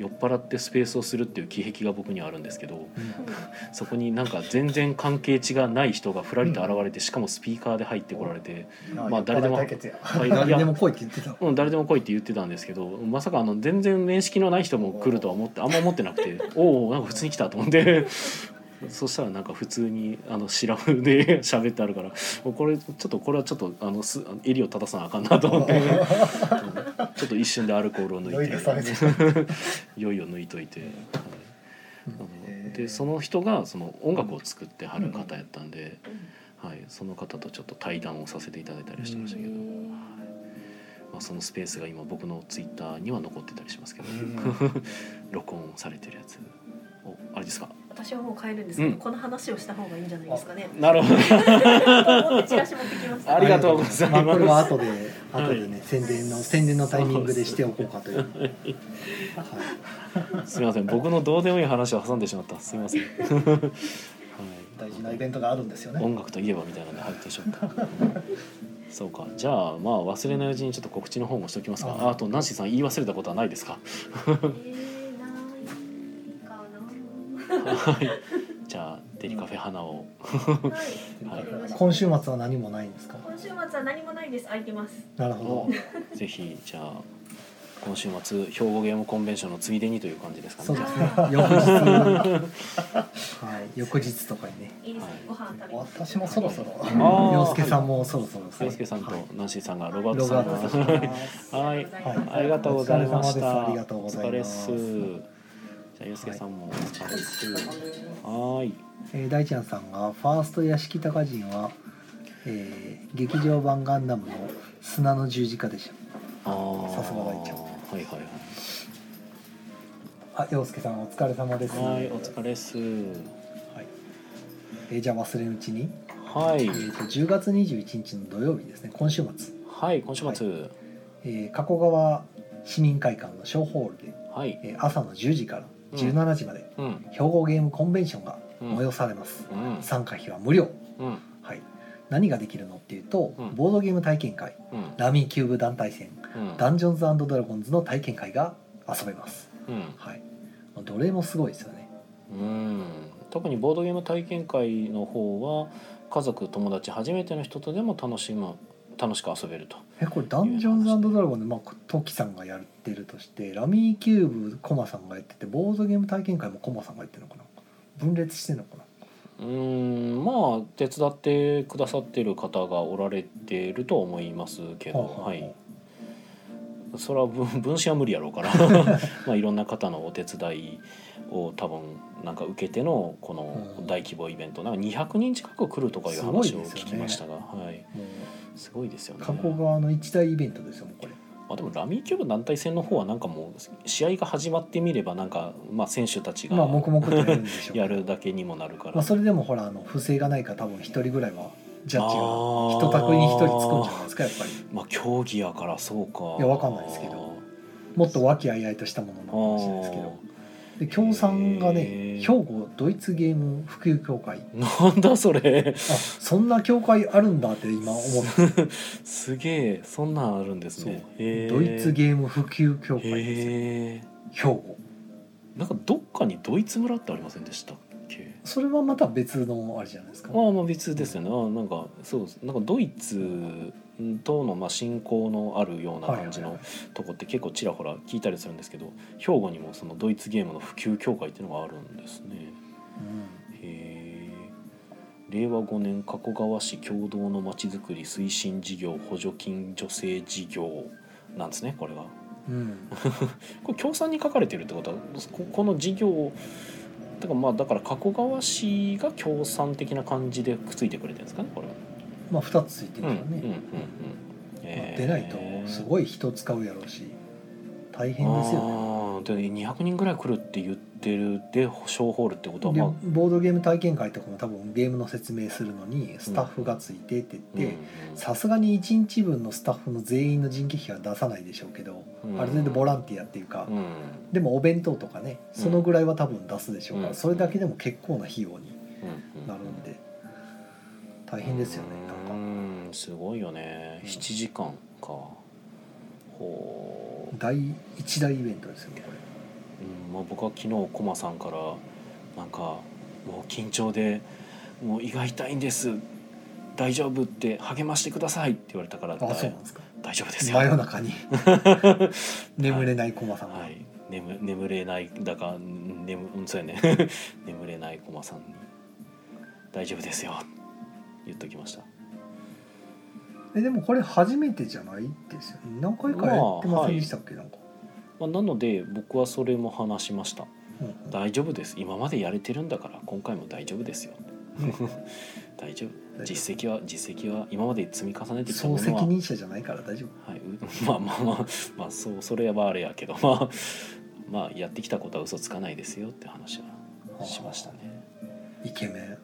酔っ払ってスペースをするっていう気癖が僕にはあるんですけどそこになんか全然関係値がない人がふらりと現れてしかもスピーカーで入ってこられて、けまあ誰でもい誰でも来いって言ってた。うん、誰でも来いって言ってたんですけどまさかあの全然面識のない人も来るとは思ってあんま思ってなくて おおなんか普通に来たと思って。そしたらなんか普通にあのシラフで 喋ってあるからこれちょっとこれはちょっとあのす襟を正さなあかんなと思って。うんちょっと一瞬でアルコールを抜いて。酔い出されていよいよ抜いといて。はい。でその人がその音楽を作ってはる方やったんで、はい、その方とちょっと対談をさせていただいたりしてましたけど、はい。まあ、そのスペースが今僕のツイッターには残ってたりしますけど、録音されてるやつおあれですか？私はもう帰るんですけど、うん。この話をした方がいいんじゃないですかね。なるほど。と思ってチラシ持ってきましたありがとうございます。あこれは後で後でね、宣伝の宣伝のタイミングでしておこうかという。はい。すみません。僕のどうでもいい話を挟んでしまった。すみません、はい、大事なイベントがあるんですよね。音楽といえばみたいなので入ってしまった。そうか。じゃあまあ忘れないうちにちょっと告知の方もしておきますか。ああとナンシーさん言い忘れたことはないですか？えー、はい。じゃあデリカフェ花を。はい、今週末は何もないんですか？今週末は何もないです。空いてます。なるほど。ぜひじゃあ今週末兵庫ゲームコンベンションのついでにという感じですかね。そうですね。あ。翌日。はい。翌日とかにね。いいですね、ご飯食べて。私もそろそろ。洋介さんもそろそろね。洋介さんとはい。ナンシーさんがロバートロさんがバートさん。はい。はい。ありがとうございましたお疲れ様ですありがとうすお疲れっすじゃあ洋介さんもお疲れっすはーい。えー大ちゃんさんがファースト屋敷高人は、えー劇場版ガンダムの砂の十字架でした。あー。さすが大ちゃん。はいはいあ、洋介さんお疲れ様です。はいはいお疲れっす。はい。えーじゃあ忘れんうちに、はい。えー、と10月21日の土曜日ですね。今週末、はい今週末。えー加古川市民会館の小ホールで、はい。えー朝の10時から17時まで、うん。兵庫ゲームコンベンションがうん。催されます、うん。参加費は無料。うん。はい。何ができるのっていうと、うん。ボードゲーム体験会うん。ラミーキューブ団体戦うん。ダンジョンズドラゴンズの体験会が遊べます。うん。はい。どれもすごいですよね。うん。特にボードゲーム体験会の方は家族友達初めての人とでも楽しむ楽しく遊べると。えこれダンジョンズドラゴンで、まあ、トキさんがやってるとしてラミーキューブコマさんがやっててボードゲーム体験会もコマさんがやってるのかな？分裂してるのかな？うんまあ手伝ってくださってる方がおられてると思いますけど、ほうほうほうはい。それは分分子は無理やろうから まあいろんな方のお手伝いを多分なんか受けてのこのうん。大規模イベント。なんか200人近く来るとかいう話を聞きましたが、はい、もすごいですよね。う加古川の一大イベントですよもうこれ。まあ、でもラミーキューブ団体戦の方はなんかもう試合が始まってみればなんか、まあ、選手たちがまあ黙々とやるだけにもなるから、まあ、それでもほらあの不正がないか多分一人ぐらいはジャッジが一択に一人つくんじゃないですかやっぱり。まあ競技やからそうか。いやわかんないですけど。もっと和気あいあいとしたものなのかもしれないですけどで協賛がへねー。兵庫ドイツゲーム普及協会。なんだそれ。あそんな協会あるんだって今思って。すげえそんなんあるんですね。ドイツゲーム普及協会です兵庫。なんかどっかにドイツ村ってありませんでしたそれはまた別のあれじゃないですか。まあまあ別ですよね、あなんかそうなんかドイツとのまあ親交のあるような感じのとこって結構ちらほら聞いたりするんですけど兵庫にもそのドイツゲームの普及協会っていうのがあるんですね。へえ令和5年加古川市共同のまちづくり推進事業補助金助成事業なんですねこれがうん、うん、これ協賛に書かれてるってことはここの事業だからまあだから加古川市が協賛的な感じでくっついてくれてるんですかねこれは。まあ2つついてるからね、出ないとすごい人使うやろうし大変ですよね。で200人ぐらい来るって言ってるで小ホールってことはでまあ。ボードゲーム体験会とかも多分ゲームの説明するのにスタッフがついてって言ってさすがに1日分のスタッフの全員の人件費は出さないでしょうけど、うん。ある程度ボランティアっていうか、うん。うんでもお弁当とかねそのぐらいは多分出すでしょうから、うん。それだけでも結構な費用にうん。なるんで大変ですよねなんか。うんすごいよね。7時間か。ほう。大一大イベントですよねこれ。うんまあ、僕は昨日コマさんからなんかもう緊張でもう胃が痛いんです。大丈夫って励ましてくださいって言われたからあそうなんですか。大丈夫ですよ。真夜中に。眠れない駒さんが、はい。眠眠れないだかうん眠うんそうやね。眠れないコマさんに。大丈夫ですよ言っときました。えでもこれ初めてじゃない？ですよね。何回かやってませんでしたっけ、なんか、まあ、なので僕はそれも話しました。うんうん。大丈夫です。今までやれてるんだから今回も大丈夫ですよ。ね大丈夫。実績は実績は今まで積み重ねてきた総ものは。責任者じゃないから大丈夫。はい、う まあまあまあまあそうそれはあれやけどまあまあやってきたことは嘘つかないですよって話はしましたね。イケメン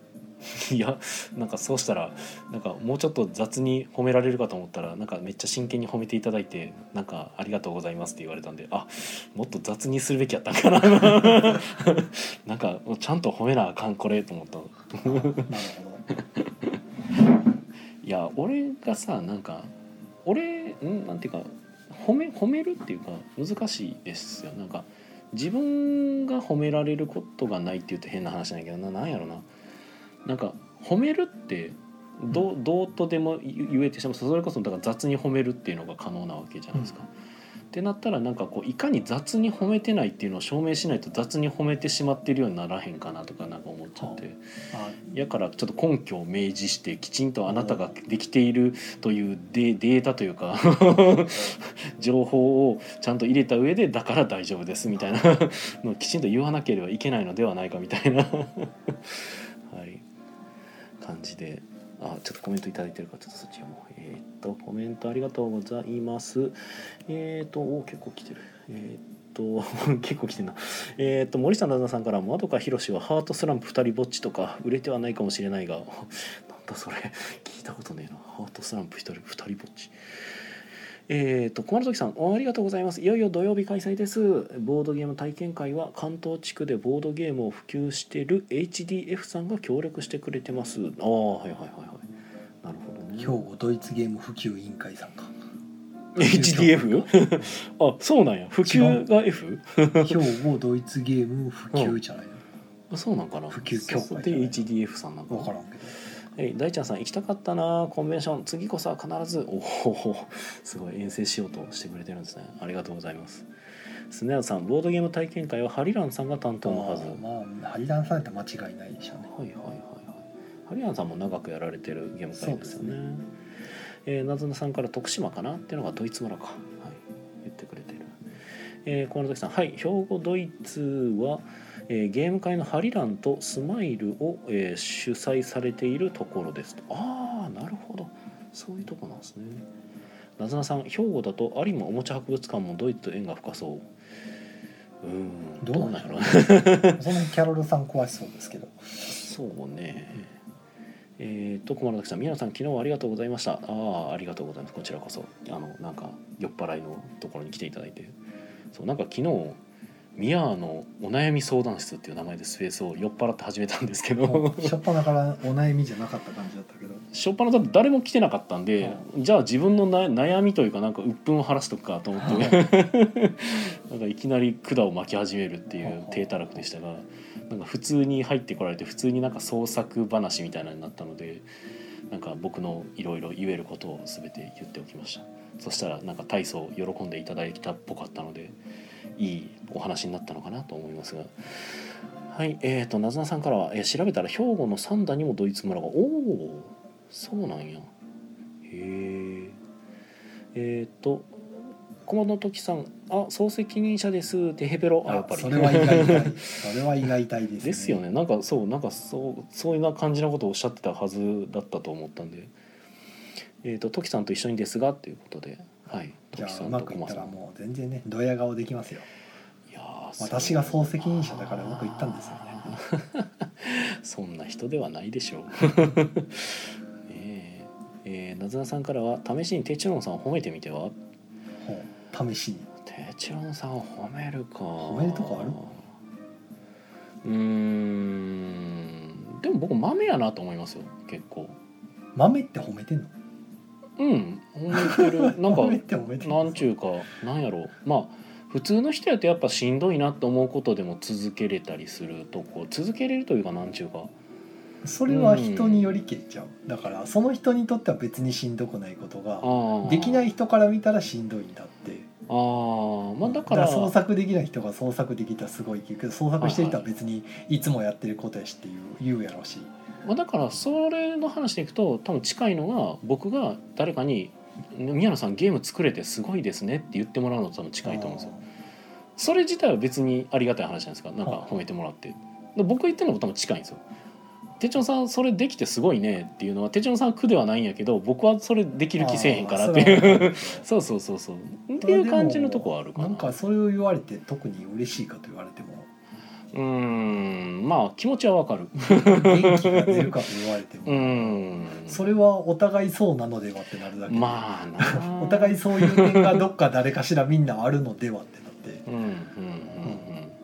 いやなんかそうしたらなんかもうちょっと雑に褒められるかと思ったらなんかめっちゃ真剣に褒めていただいてなんかありがとうございますって言われたんであもっと雑にするべきやったんかな。なんかちゃんと褒めなあかんこれと思った。いや俺がさなんか俺んなんていうか褒め褒めるっていうか難しいですよ。なんか自分が褒められることがないって言うと変な話なんやけどななんやろななんか褒めるってどうどうとでも言言えてしまうそれこそだから雑に褒めるっていうのが可能なわけじゃないですか。ってなったらなんかこういかに雑に褒めてないっていうのを証明しないと雑に褒めてしまってるようにならへんかなとかなんか思っちゃって。あやからちょっと根拠を明示してきちんとあなたができているというデデータというか 情報をちゃんと入れた上でだから大丈夫ですみたいなのをきちんと言わなければいけないのではないかみたいな。はい感じであちょっとコメントいただいてるからちょっとそっち読もう。えーっとコメントありがとうございます。えーっとお結構来てる。えーっと 結構来てんな。えーっと森下旦那さんからも「窓かひろしはハートスランプ2人ぼっちとか売れてはないかもしれないが。なんだそれ。聞いたことねえな。ハートスランプ1人2人ぼっち。えー、と小丸時さんおありがとうございます。いよいよ土曜日開催です。ボードゲーム体験会は関東地区でボードゲームを普及してる HDF さんが協力してくれてます。ああはいはいはいはい。なるほどね。兵庫ドイツゲーム普及委員会さんか。HDF? あそうなんや。普及が F? 兵庫ドイツゲーム普及じゃないの、あそうなんかな。普及協会で HDF さんなんか。な分からんけどえい大ちゃんさん行きたかったな。コンベンション。次こそは必ず。おおすごい遠征しようとしてくれてるんですね。ありがとうございます。スネアさんボードゲーム体験会はハリランさんが担当のはず。はいまあハリダンさんやったら間違いないでしょうね。はいはいはいハリランさんも長くやられてるゲーム会ですよね。えーなずなさんから徳島かなっていうのがドイツ村か。はい。言ってくれてる。えー、小野崎さん。はい兵庫ドイツはえーゲーム会のハリランとスマイルを、えー主催されているところですと。ああなるほど。そういうとこなんですね。なずなさん兵庫だと有馬おもちゃ博物館もドイツと縁が深そう。うーん。どうなんやろどうなんやろそのキャロルさん詳しそうですけど。そうね。えー、と小丸崎さん宮野さん昨日はありがとうございました。ああありがとうございます。こちらこそ。あのなんか酔っ払いのところに来ていただいて。そうなんか昨日宮のお悩み相談室っていう名前でスペースを酔っ払って始めたんですけど。初っ端からお悩みじゃなかった感じだったけど。初っ端だって誰も来てなかったんで、じゃあ自分のな悩みというかなんか鬱憤を晴らしとくかと思って。なんかいきなり管を巻き始めるっていう低たらくでしたがなんか普通に入ってこられて普通になんか創作話みたいなのになったのでなんか僕のいろいろ言えることを全て言っておきました。そしたらなんか大層喜んでいただいたっぽかったのでいいお話になったのかなと思いますが。はいえー、となずなさんからは、えー調べたら兵庫の三田にもドイツ村がおおそうなんや。へええっ、と駒の時さん「あ総責任者です」ってヘペロ。あやっぱり。それは意外たい。それは意外たいですね。ですよね。なんかそうなんかそうそういうな感じなことをおっしゃってたはずだったと思ったんで。えっ、と時さんと一緒にですがっていうことではいじゃあうんまくいったらもう全然ねドヤ顔できますよいやー私が総責任者だからうまくいったんですよね そんな人ではないでしょう。ねええー、なずなさんからは試しにテチロンさんを褒めてみては？試しにテチロンさんを褒めるか。褒めるとこある？うーん。でも僕豆やなと思いますよ。結構。豆って褒めてんの？うん。褒めてる。なんかなんちゅうかなんやろう。まあ。普通の人やとやっぱしんどいなと思うことでも続けれたりするとこ続けれるというかなんちゅうかそれは人によりけりちゃうだからその人にとっては別にしんどくないことができない人から見たらしんどいんだってああまあだだから創作できない人が創作できたらすごいけど創作してる人は別にいつもやってることやしっていう言うやろうしまあ、だからそれの話でいくと多分近いのが僕が誰かに「宮野さんゲーム作れてすごいですね」って言ってもらうのと多分近いと思うんですよ。それ自体は別にありがたい話じゃないですかなんか褒めてもらって。で僕が言ってるのも多分近いんですよ。手帳さんそれできてすごいねっていうのは手帳さんは苦ではないんやけど僕はそれできる気せえへんからっていう そうそうそうそうっていう感じのとこはあるかな。なんかそれを言われて特に嬉しいかと言われてもうーん。まあ気持ちはわかる。元気が出るかと言われてうも。ーん。それはお互いそうなのではってなるだけで。まあな。お互いそういう点がどっか誰かしらみんなあるのではってなって。うんうんうん。うん。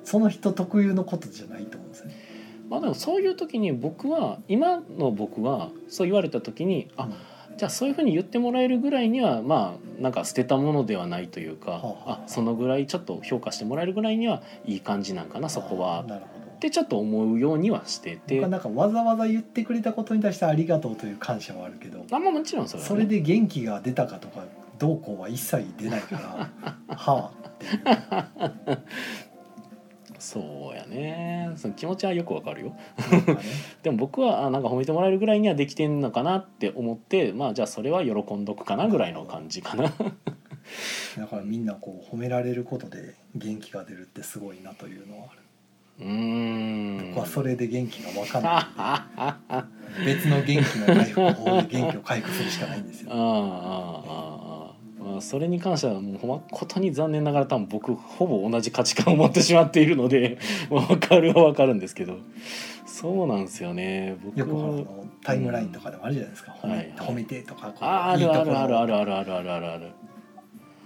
その人特有のことじゃないと思うんですよね。まあでもそういう時に僕は今の僕はそう言われた時にあじゃあそういうふうに言ってもらえるぐらいにはまあなんか捨てたものではないというかはあそのぐらいちょっと評価してもらえるぐらいにはいい感じなんかなそこは。ってちょっと思うようにはしてて。なんかわざわざ言ってくれたことに対してありがとうという感謝はあるけどあまあもちろんそれは、ね、それで元気が出たかとかどうこうは一切出ないからはあっていう そうやね。その気持ちはよくわかるよ。でも僕はあなんか褒めてもらえるぐらいにはできてんのかなって思ってまあじゃあそれは喜んどくかなぐらいの感じかな。だからみんなこう褒められることで元気が出るってすごいなというのはある。うーん。僕はそれで元気が分かんない。ん で別の元気の回復法で元気を回復するしかないんですよ。ああああああまあそれに関してはもうほんまことに残念ながら多分僕ほぼ同じ価値観を持ってしまっているので 分かるは分かるんですけどそうなんですよね。僕よくタイムラインとかでもあるじゃないですか、褒めはいはい褒めてとかこうああいいところ。るあるあるあるあるあるあるあるある。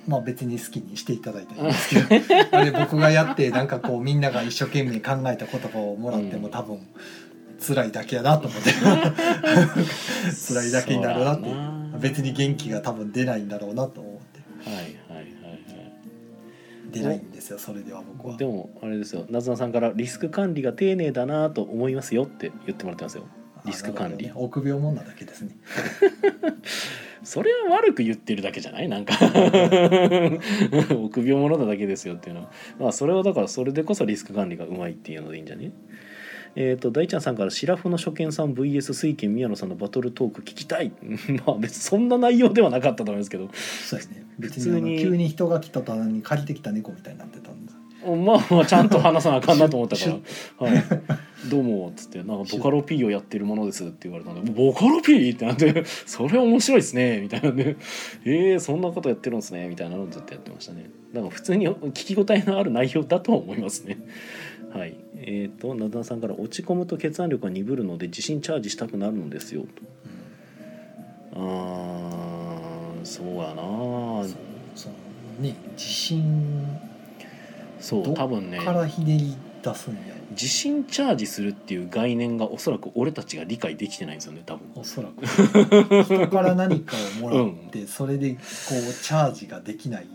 まあ別に好きにしていただいたんですけど。あれ僕がやってなんかこうみんなが一生懸命考えた言葉をもらってもうん多分辛いだけやなと思って。辛いだけになるなって別に元気が多分出ないんだろうなと思って。はいはいはい出ないんですよそれでは僕は。はいでもあれですよ。なずなさんからリスク管理が丁寧だなと思いますよって言ってもらってますよ。リスク管理。ね。臆病者なだけですね。それは悪く言ってるだけじゃないなんか。臆病者なだけですよっていうのは。まあそれはだからそれでこそリスク管理がうまいっていうのでいいんじゃね？えっ、と大ちゃんさんから「シラフの初見さん VS 水拳宮野さんのバトルトーク聞きたい」まあ別にそんな内容ではなかったと思いますけど。そうですね。別普通に急に人が来た途端に借りてきた猫みたいになってたんでまあまあちゃんと話さなあかんなと思ったかシら「はい、どうも」っつって「なんかボカロ P をやってるものです」って言われたんで「ボカロ P?」ってなって「それは面白いですね」みたいなんで「えー、そんなことやってるんですね」みたいなのをずっとやってましたね。だから普通に聞き応えのある内容だと思いますねはい。えっ、となださんから「落ち込むと血圧力が鈍るので地震チャージしたくなるのですよ」と。あーそうやな。そう。ね地震そうど多分ね。からひねり出すんや。地震チャージするっていう概念がおそらく俺たちが理解できてないんですよね多分。おそらく。人から何かをもらって、それでこうチャージができない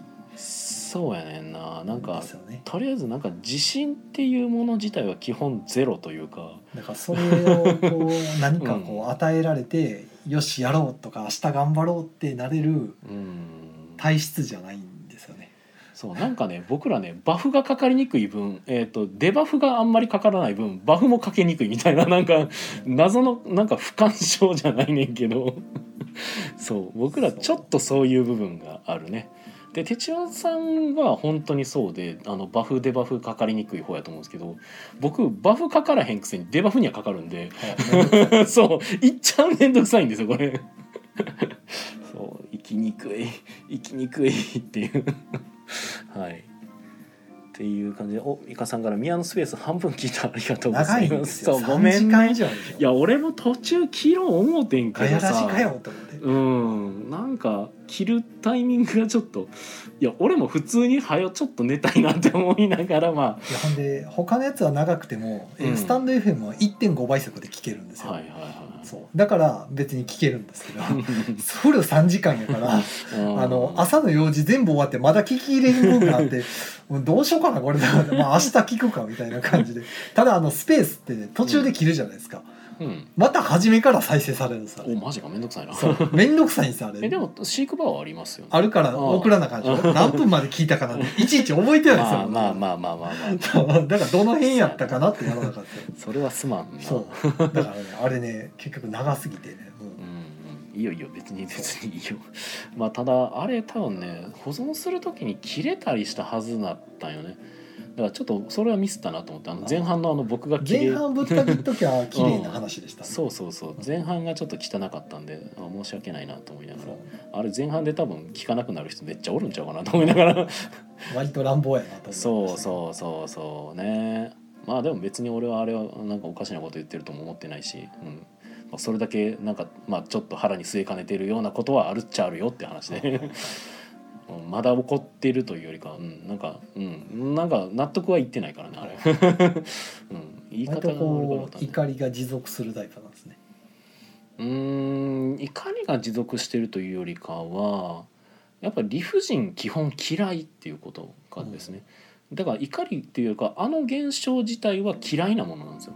そうやねんな。なんんかね。とりあえずなんか地震っていうもの自体は基本ゼロというか。だからそれをこう何かこう与えられて、よしやろうとか明日頑張ろうってなれるうん。体質じゃないんですよね。そうなんかね僕らねバフがかかりにくい分、えー、とデバフがあんまりかからない分バフもかけにくいみたいななんか謎のなんか不干渉じゃないねんけど。そう僕らちょっとそういう部分があるね。で哲代さんは本当にそうであのバフデバフかかりにくい方やと思うんですけど僕バフかからへんくせにデバフにはかかるんで そういっちゃうめんどくさいんですよこれ。そう生きにくい生きにくいっていう。はいっていう感じでおミカさんから宮のスペース半分聞いたありがとうござ長いまですそうごめ3時んねいや俺も途中切ろう思うてんけどさ。かよと思って。うん。なんか切るタイミングがちょっといや俺も普通に早ちょっと寝たいなって思いながらまいやほんで他のやつは長くても、えーうん。スタンド FM は1.5倍速で聞けるんですよ、あはいはいはいそう。だから別に聞けるんですけどフル3時間やからあの朝の用事全部終わってまだ聞き入れる分があって どうしようかなこれだまあ明日聞くかみたいな感じで。ただあのスペースってね途中で切るじゃないですか、うんまた初めから再生されるんですよおマジかめんどくさいな。そう。めんどくさいんであれ。えでも飼育バーはありますよね。あるから送らなあかんでしょ。何分まで聞いたかなって。いちいち覚えてないですよ。まあまあまあまあまあまあ。だからどの辺やったかなってやらなかった。よそれはすまんな。そう。だからねあれね結局長すぎてね、もう。うんうん、いいよいいよ。別に別にいいよ。まあただあれ多分ね保存する時に切れたりしたはずだったんよねだからちょっとそれはミスったなと思ってあの前半のあの僕が前半ぶった切っときゃ綺麗な話でしたね、そうそうそう。前半がちょっと汚かったんであ申し訳ないなと思いながら。あれ前半で多分聞かなくなる人めっちゃおるんちゃうかなと思いながら。割と乱暴やなと思いましたそうそうそうそうね。まあでも別に俺はあれはなんかおかしなこと言ってるとも思ってないし、うん。まあ、それだけなんかまあちょっと腹に据えかねてるようなことはあるっちゃあるよって話で。うんまだ怒ってるというよりかは、うん、なんかうんなんか納得はいってないからねあれ、うん、言い方がこ怒りが持続するタイプなんですね。うーん怒りが持続してるというよりかはやっぱり理不尽基本嫌いっていうことがですね、だから怒りっていうかあの現象自体は嫌いなものなんですよ。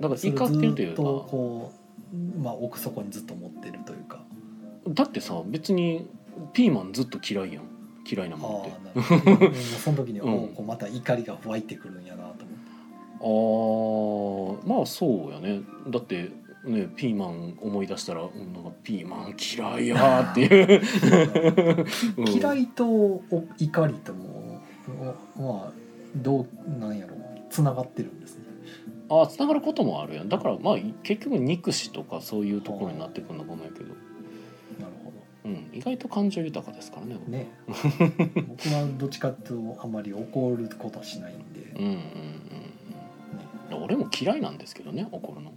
だから怒ってるというか。こうまあ奥底にずっと持ってるというか。だってさ別にピーマンずっと嫌いやん。嫌いなあもんって。その時に、うん。おこうまた怒りが湧いてくるんやなと思って。あーまあそうやね。だってねピーマン思い出したらうんなんかピーマン嫌いやーっていう、うん。嫌いとお怒りともまあどうなんやろう。つながってるんですね。ああつながることもあるやん。だからまあ結局憎しとかそういうところになってくるのかもやけど、うん、意外と感情豊かですからね。どね。僕はどっちかっていうとあまり怒ることはしないんで、うんうんうんうん。いや俺も嫌いなんですけどね怒るの。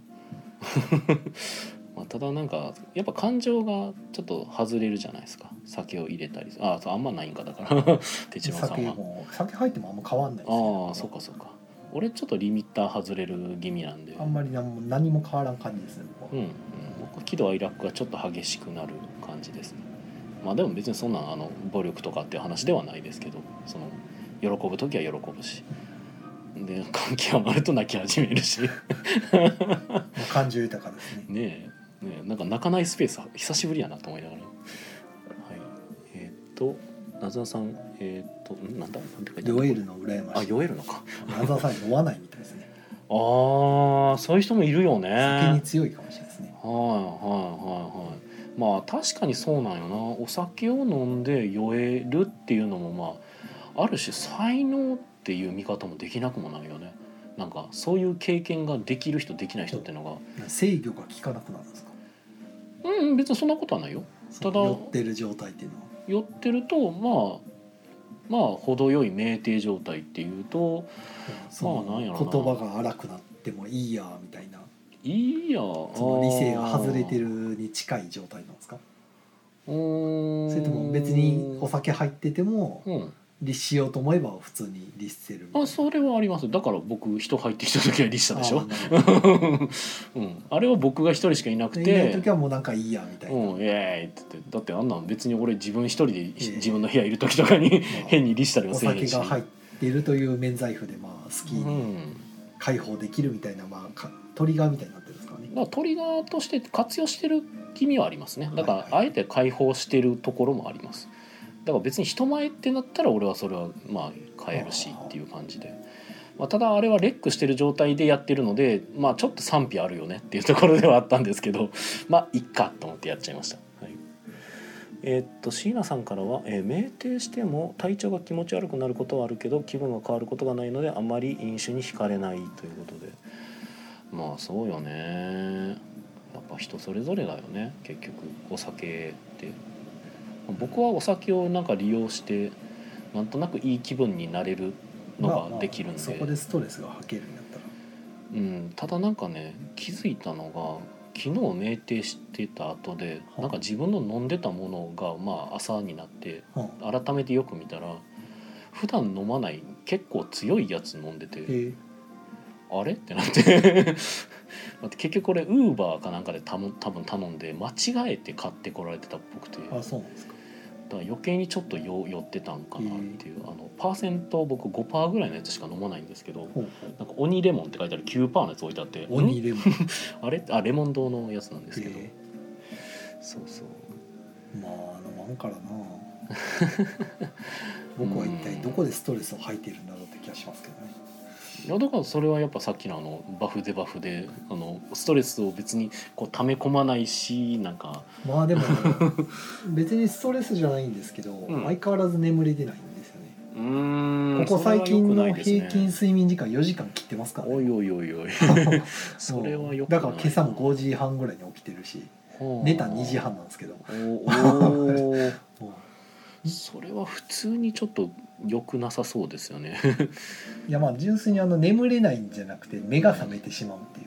まあただなんかやっぱ感情がちょっと外れるじゃないですか。酒を入れたりあそうあんまないんかだから。哲郎さん酒はも酒入ってもあんま変わんないですよ。ああそうかそうか。俺ちょっとリミッター外れる気味なんで。あんまり何も何も変わらん感じですね僕は。うん、うん、僕喜怒哀楽がちょっと激しくなる感じですね。まあでも別にそんなあの暴力とかっていう話ではないですけどその喜ぶ時は喜ぶし。で感極まると泣き始めるし。感情豊かですね。え ねえなんか泣かないスペース久しぶりやなと思いながら。はい。えーっとなずなさんえーっとんなんだ？なんて書いてある？酔えるの羨まあしい。酔えるのか。ナザーさん酔わないみたいですね。ああそういう人もいるよね。酒に強いかもしれないですね。はいはいはいはいまあ確かにそうなんよな。お酒を飲んで酔えるっていうのもまあある種才能っていう見方もできなくもないよね。なんかそういう経験ができる人できない人っていうのが。制御が効かなくなるんですか？うん別にそんなことはないよ。ただ酔ってる状態っていうのは？酔ってるとまあまあ程よい酩酊状態っていうとそまあなんやのろな。言葉が荒くなってもいいやみたいないいやその理性が外れてるに近い状態なんですか？それとも別にお酒入っててもうん。律しようと思えば普通に律せるあそれはあります。だから僕人入ってきた時はリしたでしょ？あ うん、あれは僕が一人しかいなくでいないて時はもうなんかいいやみたいな、うん、イエーイって言って。だってあんなん別に俺自分一人でええ自分の部屋いる時とかにま あ変にリしたりはおせえへんし。酒が入っているという免罪符でまあ好きうん。に解放できるみたいな、まあかトリガーみたいになってるんですかねだからトリガーとして活用してる気味はありますね。だからあえて解放してるところもあります。だから別に人前ってなったら俺はそれはまあ変えるしっていう感じで、まあ、ただあれはレックしてる状態でやってるのでまあちょっと賛否あるよねっていうところではあったんですけど まあいっかと思ってやっちゃいました、はい、えーっと椎名さんからは、えー酩酊しても体調が気持ち悪くなることはあるけど気分が変わることがないのであまり飲酒に惹かれないということでまあそうよね。やっぱ人それぞれだよね結局。お酒って。僕はお酒をなんか利用してなんとなくいい気分になれるのまあまあができるんで,、そこでストレスが吐けるんだったら。うん、ただなんかね気づいたのが昨日酩酊してた後ではなんか自分の飲んでたものがまあ朝になってうん改めてよく見たら普段飲まない結構強いやつ飲んでて。えーあれ？ってなって。待って結局これウーバーかなんかでたも多分頼んで間違えて買ってこられてたっぽくて。だかあそうなんですか。ら余計にちょっとよ酔ってたんかなっていう、あのパーセント僕5%ぐらいのやつしか飲まないんですけどなんか鬼レモンって書いてある9%のやつ置いてあってん鬼レモン。あれ？あレモン堂のやつなんですけど、え。そうそう。ーまあ飲まんからな。僕は一体どこでストレスを吐いているんだろうって気がしますけど。ねいやだからそれはやっぱさっきのあのバフでバフであのストレスを別にこう溜め込まないしなんか。まあでも 別にストレスじゃないんですけど、ん。相変わらず眠れてないんですよね。うーん。ここ最近の平均睡眠時間4時間切ってますから、おいおいおいおい。それはよくだから今朝も5時半ぐらいに起きてるし寝た2時半なんですけど。おお それは普通にちょっと良くなさそうですよね。ういやまあ純粋にあの眠れないんじゃなくて目が覚めてしまうってい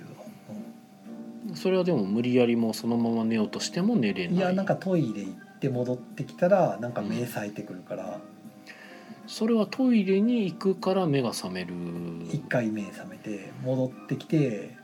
う、それはでも無理やりもうそのまま寝ようとしても寝れない。いやなんかトイレ行って戻ってきたらなんか目冴えてくるから。それはトイレに行くから目が覚める。一回目覚めて戻ってきて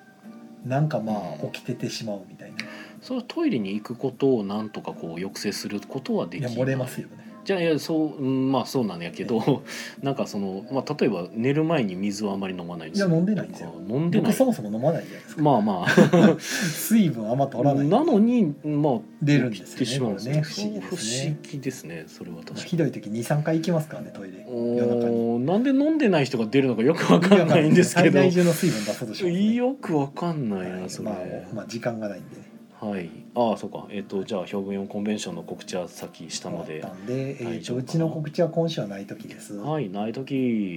なんかまあうん。起きててしまうみたいな、それはトイレに行くことをなんとかこう抑制することはできない。いや漏れますよねじゃあいやそううんまあそうなんやけど なんかその、まあ、例えば寝る前に水をあまり飲まないんいや飲んでないんですよ。飲んでない。僕そもそも飲まないじゃないですか、まあまあ。水分あんま取らないなのにまあ出るんですよねね不思議ですね。不思議ですね。それは確かひどい時23回行きますからねトイレ。夜中に。おーなんで飲んでない人が出るのかよくわかんないんですけど。最大中の水分出そうとします、ね、よくわかんないはないそれ、まあ、まあ時間がないんでねはい。ああそうか。えっ、とじゃあ表現コンベンションの告知はさっきしたので終わったんで、えー、うちの告知は今週はない時です、ははいないとき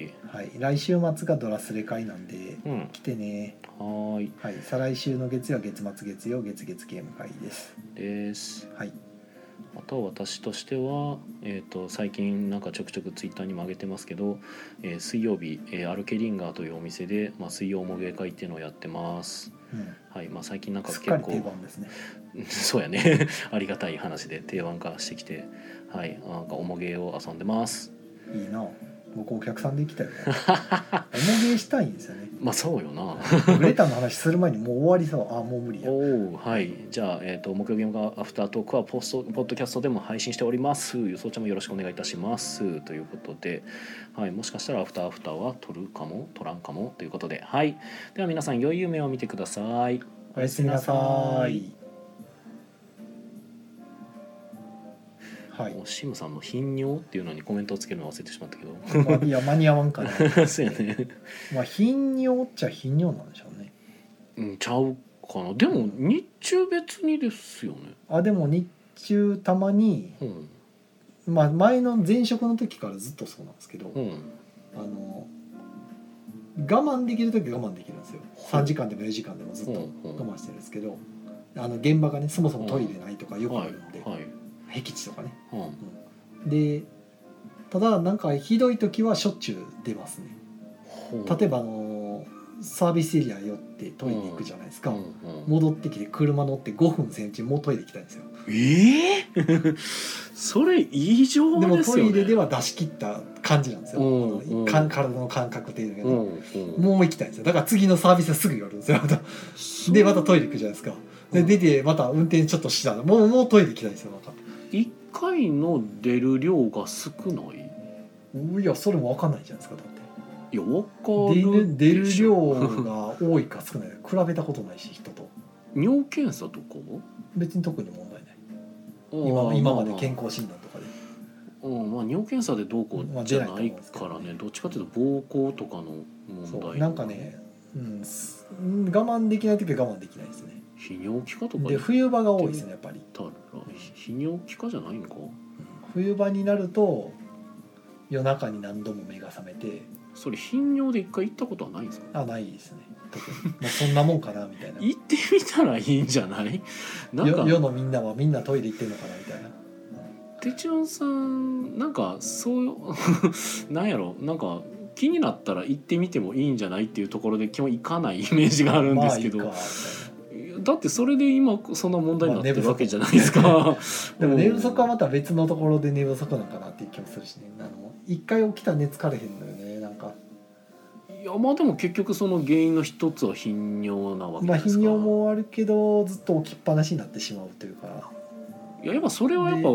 い、来週末がドラスレ会なんでうん。来てね。はーい。はい。再来週の月曜月末月曜月月ゲーム会です。です。はい。あとは私としては、えー、と最近なんかちょくちょくツイッターにも上げてますけど、えー水曜日、えーアルケリンガーというお店で、まあ、水曜も芸会っていうのをやってます。うん。はいまあ、最近なんか結構ね。そうやね。ありがたい話で定番化してきてはいなんかおもげを遊んでます。いいな。僕お客さんで行きたいよ おもげしたいんですよね。まあそうよな。ウレタンの話する前にもう終わりそう。あもう無理や。おおはい。じゃあ、えー、と木曜ゲームがアフタートークはポストポッドキャストでも配信しております。予想ちゃんもよろしくお願いいたします。ということで、はい、もしかしたらアフターアフターは撮るかも撮らんかもということではい。では皆さん良い夢を見てください。おやすみなさい。はい。おシムさんの頻尿っていうのにコメントをつけるの忘れてしまったけど。まあいや間に合わんかな。そうやね。まあ頻尿っちゃ頻尿なんでしょうね。うんちゃうかな。でも日中別にですよね。あでも日中たまにうんまあ前の前職の時からずっとそうなんですけど、うん。あの我慢できる時は我慢できるんですよ。3時間でも4時間でもずっと我慢してるんですけどあの現場がねそもそもトイレないとかよくあはいるんで、はい。僻地とかね。うん。でただなんかひどい時はしょっちゅう出ますね。例えばあのサービスエリア寄ってトイレ行くじゃないですか、うんうん戻ってきて車乗って5分先中もうトイレ行きたいんですよ。ええ それ異常でねトイレでは出し切った感じなんですよ、うんうん。か体の感覚っていうのが、うんうん。もう行きたいんですよ。だから次のサービスはすぐ寄るんですよまた。でまたトイレ行くじゃないですか。で出てまた運転ちょっとしたらもうもうトイレ行きたいんですよまた。一回の出る量が少ない？いやそれも分かんないじゃないですかだっていやわか出るる出る量が多いか少ない。か比べたことないし人と。尿検査とか？は別に特に問題ない。今今まで健ま康診断とかで。うんまあ、尿検査でどうこまあうじゃないからね。ど。っちかというと膀胱とかの問題そうなんかね、うん、すうん我慢できない時は我慢できないですね。泌尿器科とかで？冬場が多いですねやっぱり、たら泌尿器科じゃないんか。冬場になると夜中に何度も目が覚めてそれ頻尿で一回行ったことはないんですか？あないですね。特にもうそんなもんかなみたいな。行ってみたらいいんじゃない？なんかよ世のみんなはみんなトイレ行ってんのかなみたいな。てちおんさんなんかそう なんやろ？なんか気になったら行ってみてもいいんじゃないっていうところで基本行かないイメージがあるんですけど、まあいいかみだってそれで今そんな問題になってるわけじゃないですか。たいなでも寝不足はまた別のところで寝不足なんかなっていう気もするしね。あの一回起きたら寝疲れへんのよねいやまあでも結局その原因の一つは頻尿なわけまあですか。頻尿もあるけどずっと起きっぱなしになってしまうというかいややっぱそれはやっぱ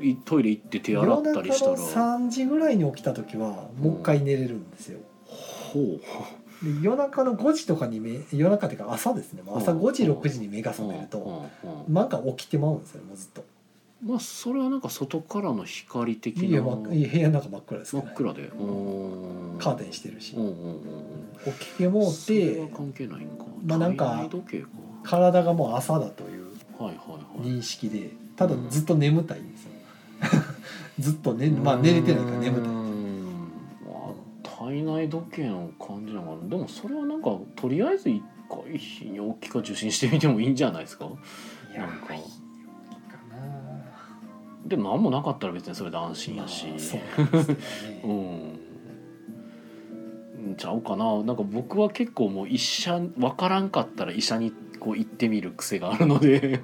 いトイレ行って手洗ったりしたら。夜中の3時ぐらいに起きた時はもう一回寝れるんですよ、ほう。で夜中の5時とかに目夜中っていうか朝ですねもう朝うん5時6時に目が覚めるとうんうんうんなんか起きてまうんですよもうずっとまあそれはなんか外からの光的ないや、部屋の中真っ暗ですから、真っ暗で。うー。んカーテンしてるし、うんうんうんうん。起きてもうそれては関係ないんか。まあなんか体内時計か。体がもう朝だというはいはいはい。認識でただずっと眠たいんですよ。ずっとねまあ寝れてないから眠たい。うーん。まあ体内時計の感じなのかな。でもそれはなんかとりあえず一回泌尿器科受診してみてもいいんじゃないですか？いやなんかでも何もなかったら別にそれで安心なやし、まあそううねんちゃうかななんか僕は結構もう医者分からんかったら医者にこう行ってみる癖があるので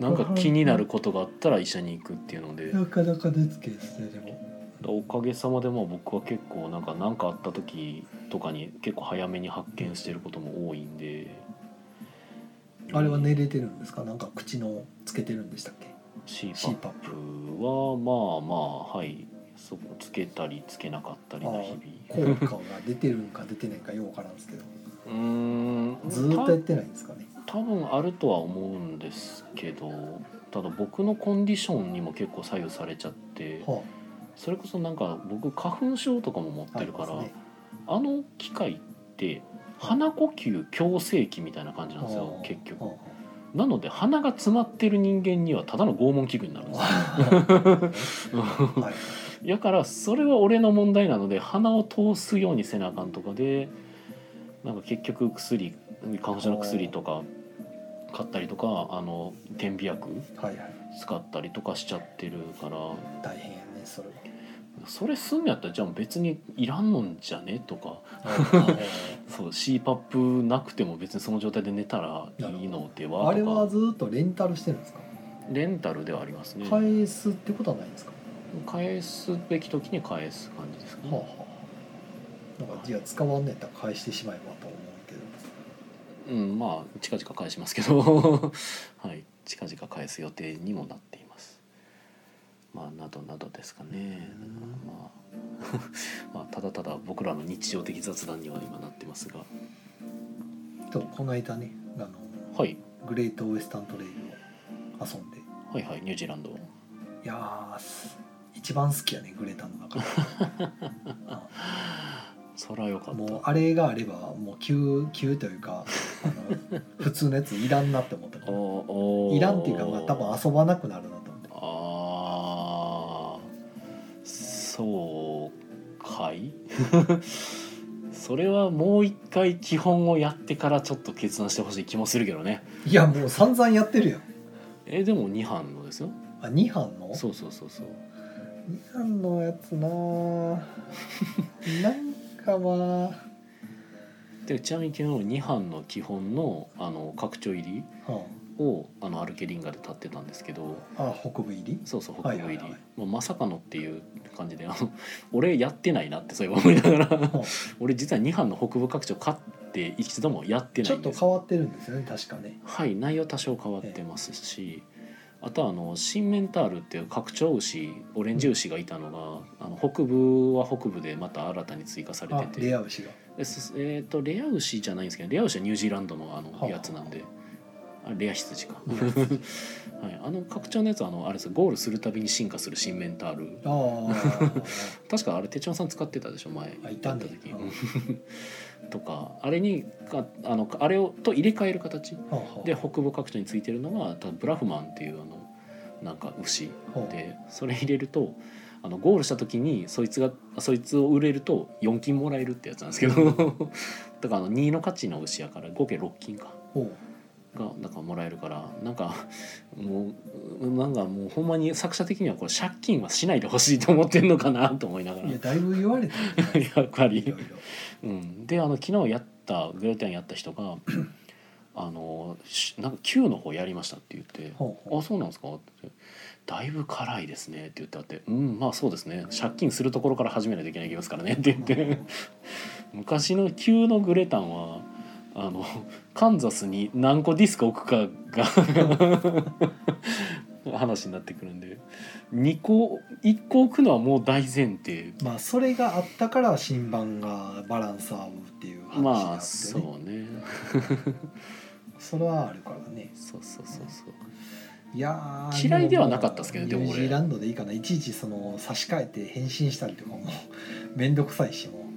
なんか気になることがあったら医者に行くっていうのでなかなか出つけですねでもおかげさまでまあ僕は結構なんか何かあった時とかに結構早めに発見してることも多いんであれは寝れてるんですかなんか口のつけてるんでしたっけ CPAP はまあまあはい。そこつけたりつけなかったりな日々。効果が出てるんか出てないんかようわからんですけど。うーん。ずーっとやってないんですかね。多分あるとは思うんですけどただ僕のコンディションにも結構左右されちゃってはそれこそなんか僕花粉症とかも持っあてるから、ね。あの機械って鼻呼吸矯正器みたいな感じなんですよあ。ー結局。はなので鼻が詰まってる人間にはただの拷問器具になるんですよ。だからそれは俺の問題なので鼻を通すようにせなあかんとかでなんか結局薬花粉症の薬とか買ったりとかあの点鼻薬使ったりとかしちゃってるから。大変やねそれはそれすんのやったらじゃあ別にいらんのんじゃね？とか。そう CPAP なくても別にその状態で寝たらいいのでは？あれはずっとレンタルしてるんですか？レンタルではありますね。返すってことはないんですか、返すべき時に返す感じですかね、はあはあなんかいや使わんねやったら返してしまえばと思うけど。うんまあ近々返しますけど。はい近々返す予定にもなっていますまあなどなどですかね。まあ まあただただ僕らの日常的雑談には今なってますが。とこの間ねあのはい。グレートウエスタントレイルを遊んで。はいはいニュージーランドいや一番好きやねグレタの中。そらよかった。もうあれがあればもう急急というかあの普通のやついらんなって思ったから いらんっていうかまあ多分遊ばなくなるなとそうかい？それはもう一回基本をやってからちょっと決断してほしい気もするけどね。いやもう散々やってるやん。えでも2班のですよあ2班の？そうそうそうそう。2班のやつなぁ。なんかまあ。でちなみに昨日2班の基本のあの拡張入り？はをあのアルケリンガで立ってたんですけどあ、あ北部入り？そうそう北部入り、はいはいはい。まあ、まさかのっていう感じであの 俺やってないなってそういえば思いながら。は 俺実は2班の北部拡張買って一度もやってあちょっとないんです変わってるんですよね確かね。はい内容多少変わってますし、あとはあの新メンタールっていう拡張牛オレンジ牛がいたのが、あの北部は北部でまた新たに追加されあて。てレア牛が。えー、とレア牛じゃないんですけどレア牛はニュージーランドのあのはあ。やつなんで、あレア羊か、はい、あの拡張のやつはあのあれですゴールするたびに進化する新メンタール。確かあれ手帳さん使ってたでしょ前。あいた時。とかあれにかあのあれをと入れ替える形で北部拡張についてるのが多分ブラフマンっていうあのなんか牛はあでそれ入れるとあのゴールした時にそいつがそいつを売れると4金もらえるってやつなんですけど。だからあの2の価値の牛やから合計6金かがなんかもらえるからなんかもうなんかもうほんまに作者的にはこれ借金はしないでほしいと思ってんのかなと思いながら。いやだいぶ言われた やっぱり。うん、であの昨日やったグレーテンやった人があのしなんか Q の方やりましたって言って「ほうほう。あそうなんですか?」って「だいぶ辛いですね」って言ってあって「うんまあそうですね。借金するところから始めないといけないですからね」って言って。昔の Q のグレタンはあのカンザスに何個ディスク置くかが 話になってくるんで。2個1個置くのはもう大前提。まあそれがあったから新版がバランス合うっていう話があって、ね、まあそうね。それはあるからね。そうそうそうそう。いやー嫌いではなかったですけどニでも俺。ュージーランドでいいかな。いちいちその差し替えて返信したりとかも面倒くさいしも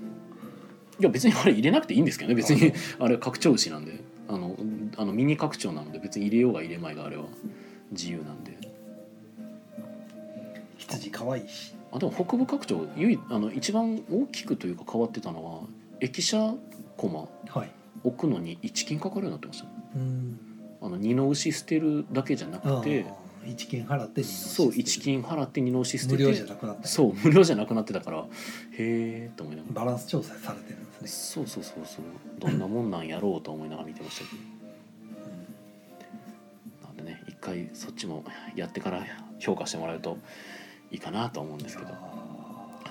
いや別にあれ入れなくていいんですけどね。別にあ れ拡張牛なんで。あのあのミニ拡張なので。別に入れようが入れまいがあれは自由なんで。羊可愛いし。あでも北部拡張唯一あの一番大きくというか変わってたのは駅舎コマ。はい。置くのに1金かかるようになってました。うん。あの二の牛捨てるだけじゃなくてああ一金払ってそう1金払って二の牛捨てて無料じゃなくなった。そう無料じゃなくなってたからへえと思いながら。バランス調査されてるんですね。そうそうそうそう。どんなもんなんやろうと思いながら見てましたけど。なんでね一回そっちもやってから評価してもらうといいかなと思うんですけど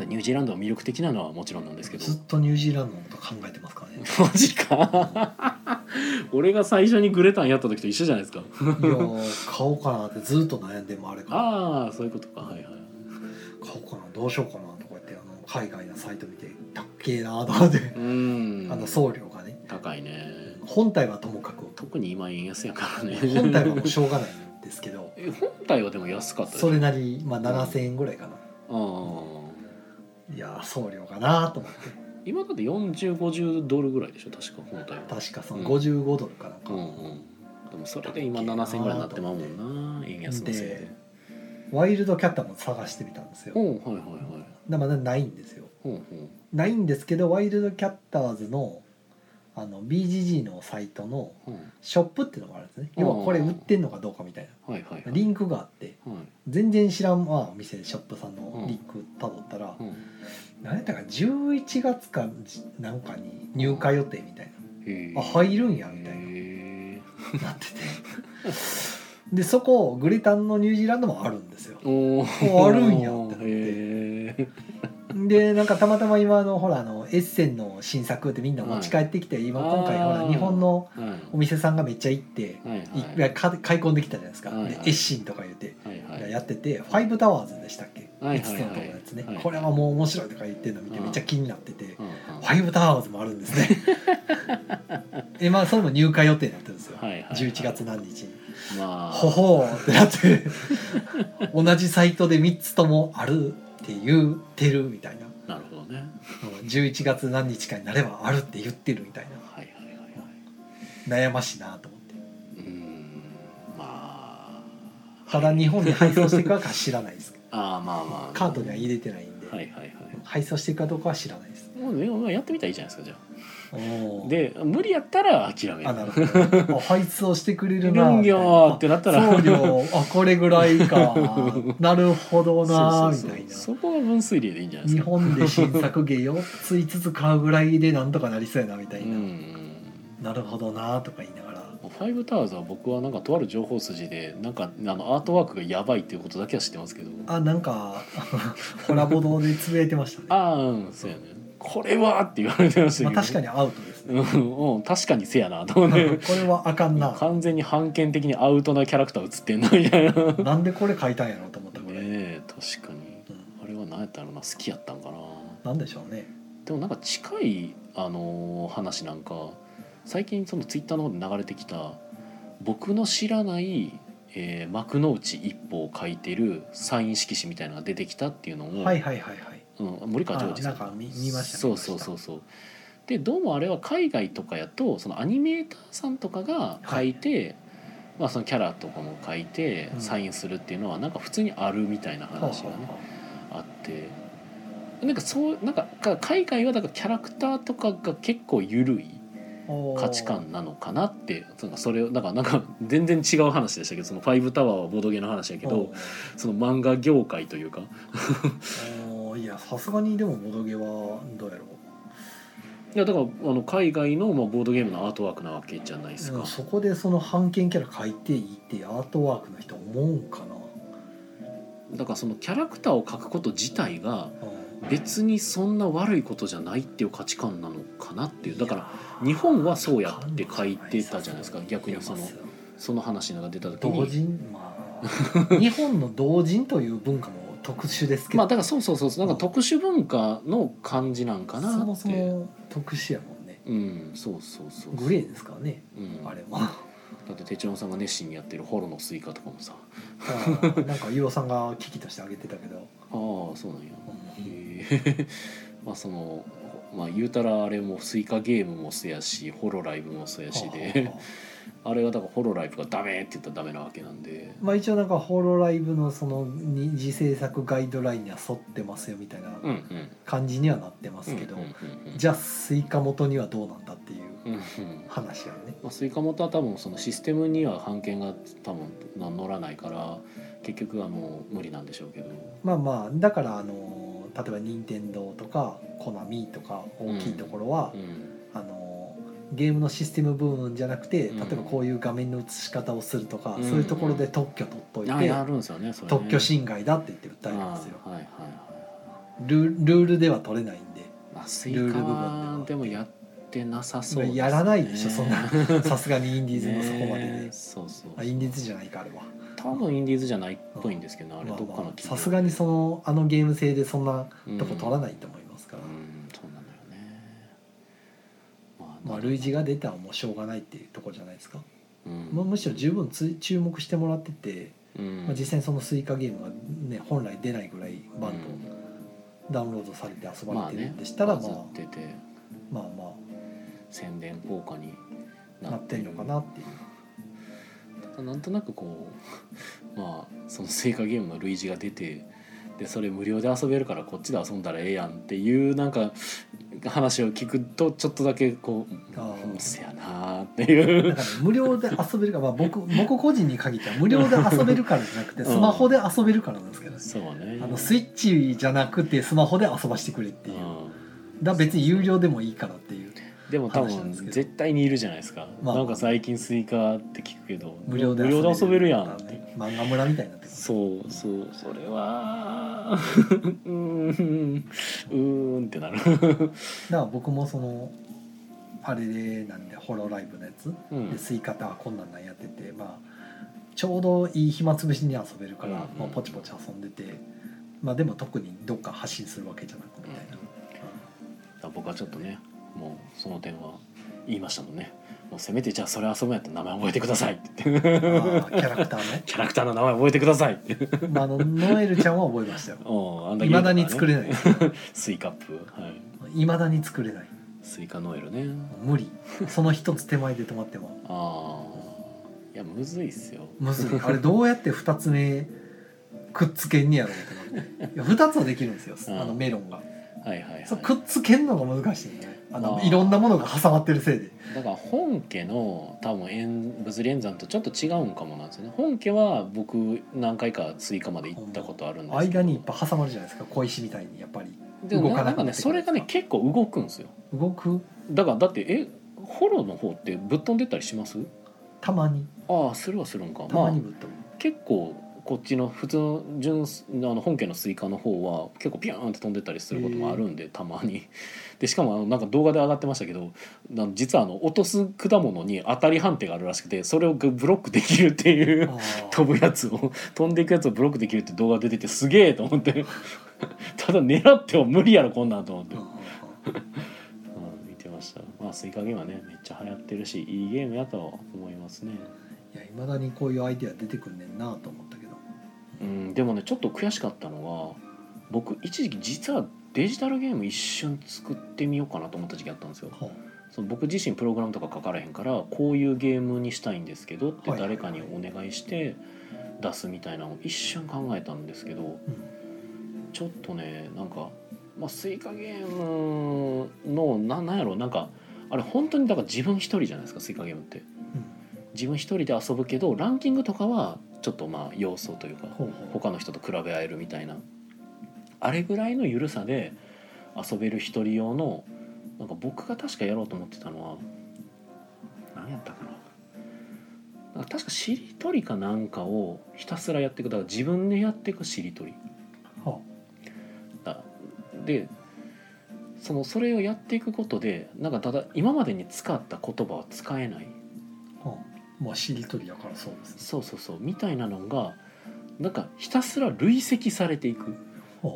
ニュージーランドが魅力的なのはもちろんなんですけど。ずっとニュージーランドのこと考えてますからね。マジか。俺が最初にグレタンやった時と一緒じゃないですか。いやー買おうかなってずっと悩んでもあれからああそういうことか。はいはい。買おうかなどうしようかなとか言ってあの海外のサイト見てたっけえなとかでうん。あの送料がね。高いね。本体はともかく。特に今円安やからね。本体はもうしょうがないんですけど。え本体はでも安かったそれなり、まあ、7,000円ぐらいかな、ああいやー送料かなと思って。今だって4050ドルぐらいでしょ確か本体は。確かそのうん。55ドルかなんか、うんうん。でもそれで今7000ぐらいになってまうもんな。円安のせいで。でワイルドキャッターも探してみたんですよ、うんはいはいはい。でまだないんですよ。うんうん。ないんですけどワイルドキャッターズのあの BGG のサイトのうん。ショップっていうのがあるんですね。要はこれ売ってんのかどうかみたいな。はいはいはい。リンクがあって。はい。全然知らん、まあ、お店ショップさんのリンクたどったら、うん。何やったか11月かなんかに入荷予定みたいへーなあ入るんやみたいな。へなってて。でそこグレタンのニュージーランドもあるんですよ。ー。おおあるんやってなって。へーでなんかたまたま今あのほらあのエッセンの新作ってみんな持ち帰ってきて、今今回ほら日本のはいお店さんがめっちゃ行って、はいい。っぱいか買い込んできたじゃないですか、はいはい。でエッシンとか言って、はいはい。やってて「ファイブタワーズ」でしたっけ、はいはいはい。5つのとこのやつね、はいこれはもう面白いとか言ってるの見てうんめっちゃ気になってて、うん。うん。ファイブタワーズもあるんですね。えまあそれも入荷予定になってるんですよ、はいはいはい。11月何日に。まあ。ほほーってなって。同じサイトで3つともあるって言ってるみたいな。なるほどね。うん11月何日かになればあるって言ってるみたいはいはいはいはい。な悩ましいなと思って。うーん。まあただ日本に配送していくかは知らないです ああまあまあ。カートには入れてないんで、はいはいはい。配送していくかどうかは知らないです。もうやってみたらいいじゃないですかじゃあで無理やったら諦める。あなるほど。あ配送してくれるなってなったら。送料あこれぐらいか。なるほどなみたいな。そこが分水嶺でいいんじゃないです日か本で新作芸4つ5つ買うぐらいでなんとかなりそうやなみたいな、うん。なるほどなとか言いながら。ファイブタワーズは僕はなんかとある情報筋でなんかあのアートワークがやばいっていうことだけは知ってますけど。あなんか コラボ堂でつぶやいてましたね。ああうんそうやねこれはって言われてましたけど、まあ、確かにアウトですね。うん、うん、確かにせやなと思って。これはあかんな。完全に判権的にアウトなキャラクター映ってんなみたいな。ねなんでこれ書いたんやろうと思ったぐらい、え確かに。うんあれは何やったろうな。好きやったんかな。なんでしょうね。でもなんか近い、あのー話なんか最近そのツイッターの方で流れてきた僕の知らない、えー幕の内一歩を書いてるサイン色紙みたいなのが出てきたっていうのを、はいはいはいはいうん、森川ジョージさん。あなんか見見ましたそうそうそうそう。でどうもあれは海外とかやとそのアニメーターさんとかが書いて、まあ、そのキャラとかも書いてうん。サインするっていうのはなんか普通にあるみたいな話がねあって。なんかそうなんかか海外はだからキャラクターとかが結構緩い価値観なのかなってそれをだからなんか全然違う話でしたけどその「ファイブタワー」はボードゲーの話やけどその漫画業界というか いやさすがにでもボドゲはどうやろいやだからあの海外のまあボードゲームのアートワークなわけじゃないですか。う、。そこでその版権キャラ書いていいってアートワークの人思うんかな、だからそのキャラクターを描くこと自体がうん。別にそんな悪いことじゃないっていう価値観なのかなっていう。だから日本はそうやって書いてたじゃないですか。逆にそのその話が出た時同に人まあ日本の同人という文化も特殊ですけど、まあだからそうそうそうそう。なんか特殊文化の感じなんかなって。そもそも特殊やもんね。うんそうそうそうグレーですからね。うん、あれもだって哲郎さんが熱心にやってるホロのスイカとかもさ。あなんかユオさんが危機としてあげてたけど、ああそうなんや。うん。へえ まあそのまあ言うたらあれもスイカゲームもそうやしホロライブもそうやしであれがだからホロライブがダメって言ったらダメなわけなんで。まあ一応なんかホロライブのその二次制作ガイドラインには沿ってますよみたいなうんうん。感じにはなってますけど、うんうんうんうん。じゃあスイカ元にはどうなんだっていううんうん。話やね。まあ、スイカ元は多分そのシステムには版権が多分乗らないから結局はもう無理なんでしょうけど。まあまあだからあの例えば任天堂とかコナミとか大きいところはう、んゲームのシステム部分じゃなくてうん。例えばこういう画面の映し方をするとか、うん。そういうところで特許取っといて、ね特許侵害だって言って訴えるんですよあ。はいはいはい。ルルールでは取れないんでまあ、ルール部分はでもやってなさそうね。やらないでしょそんな。さすがにインディーズのそこまでね。で、そうそう。あインディーズじゃないかあれは。多分インディーズじゃないっぽいんですけどあれまあどっかのさすがにそのあのゲーム性でそんなうんとこ取らないと思いますから、うんそうなのよねままあ類似が出たらもうしょうがないっていうところじゃないですか、うん。まあ、むしろ十分つ注目してもらってて、うん。まあ、実際にそのスイカゲームがね本来出ないぐらいバンドダウンロードされて遊ばれてるんでしたらまあバズってて。まあま宣伝効果にあなってんのかなっていう。なんとなくこう まあその成果ゲームの類似が出てでそれ無料で遊べるからこっちで遊んだらええやんっていうなんか話を聞くとちょっとだけこうせやなーっていう。無料で遊べるから、まあ、僕僕個人に限っては無料で遊べるからじゃなくて うん。スマホで遊べるからなんですけど、そうね。あのスイッチじゃなくてスマホで遊ばしてくれっていう、だから別に有料でもいいからっていうでも多分絶対にいるじゃないですか、まあ。なんか最近スイカって聞くけど無料で無料で遊べるやんって、ね漫画村みたいになってそうそうそれは うーんうーんってなる。だから僕もそのあれでなんでホロライブのやつ、うん。でスイカタはこんなんなんやっててまあちょうどいい暇つぶしに遊べるから、うんまあ、ポチポチ遊んでて。まあでも特にどっか発信するわけじゃなくみたいな、僕はちょっとねもうその点は言いましたもんね。もうせめてじゃあそれ遊ぶんやったら名前覚えてくださいって言って。キャラクターね。キャラクターの名前覚えてくださいって。まあ、あのノエルちゃんは覚えましたよ。いまだに作れい。ないスイカップ。はい。いまだに作れない。スイカノエルね。無理。その一つ手前で止まっても。ああいやむずいっすよ。むずい。あれどうやって二つ目くっつけんねやろうってなって。いや二つはできるんですよ。うん。あのメロンが。はいはいはい。くっつけんのが難しいねあのあー。いろんなものが挟まってるせいで。だから本家の多分円物理演算とちょっと違うんかもなんですよね。本家は僕何回かスイカまで行ったことあるんですけど。間にいっぱい挟まるじゃないですか。小石みたいにやっぱり。でも動かなんか。ねそれがね結構動くんですよ。動く？だからだってえホロの方ってぶっ飛んでったりします？たまに。ああするはするんか。たまあまにぶっ飛ぶ、結構こっちの普通の純あの本家のスイカの方は結構ピューンって飛んでったりすることもあるんでたまにでしかもあのなんか動画で上がってましたけどな実はあの落とす果物に当たり判定があるらしくてそれをブロックできるっていう飛ぶやつを飛んでいくやつをブロックできるって動画出ててすげえと思って。ただ狙っても無理やろこんなんと思って、見てました。まあスイカゲームはねめっちゃ流行ってるしいいゲームやとは思いますね。いやいまだにこういうアイデア出てくんねんなと思ったけど。うんでもねちょっと悔しかったのは僕一時期実はデジタルゲーム一瞬作ってみようかなと思った時期あったんですよ。はその僕自身プログラムとか書かれへんからこういうゲームにしたいんですけどって誰かにお願いして出すみたいなのを一瞬考えたんですけどうん。ちょっとねなんか、まあ、スイカゲームのななんやろなんかあれ本当にだから自分一人じゃないですかスイカゲームって。自分一人で遊ぶけどランキングとかはちょっとまあ要素というか他の人と比べ合えるみたいなあれぐらいの緩さで遊べる一人用のなんか僕が確かやろうと思ってたのは何やったかな。なんか確かしりとりかなんかをひたすらやっていくだから自分でやっていくしりとり。はだでそのそれをやっていくことでなんかただ今までに使った言葉は使えない。あはあ。まあしりとりだからそうですね。そうそうそう。みたいなのがなんかひたすら累積されていく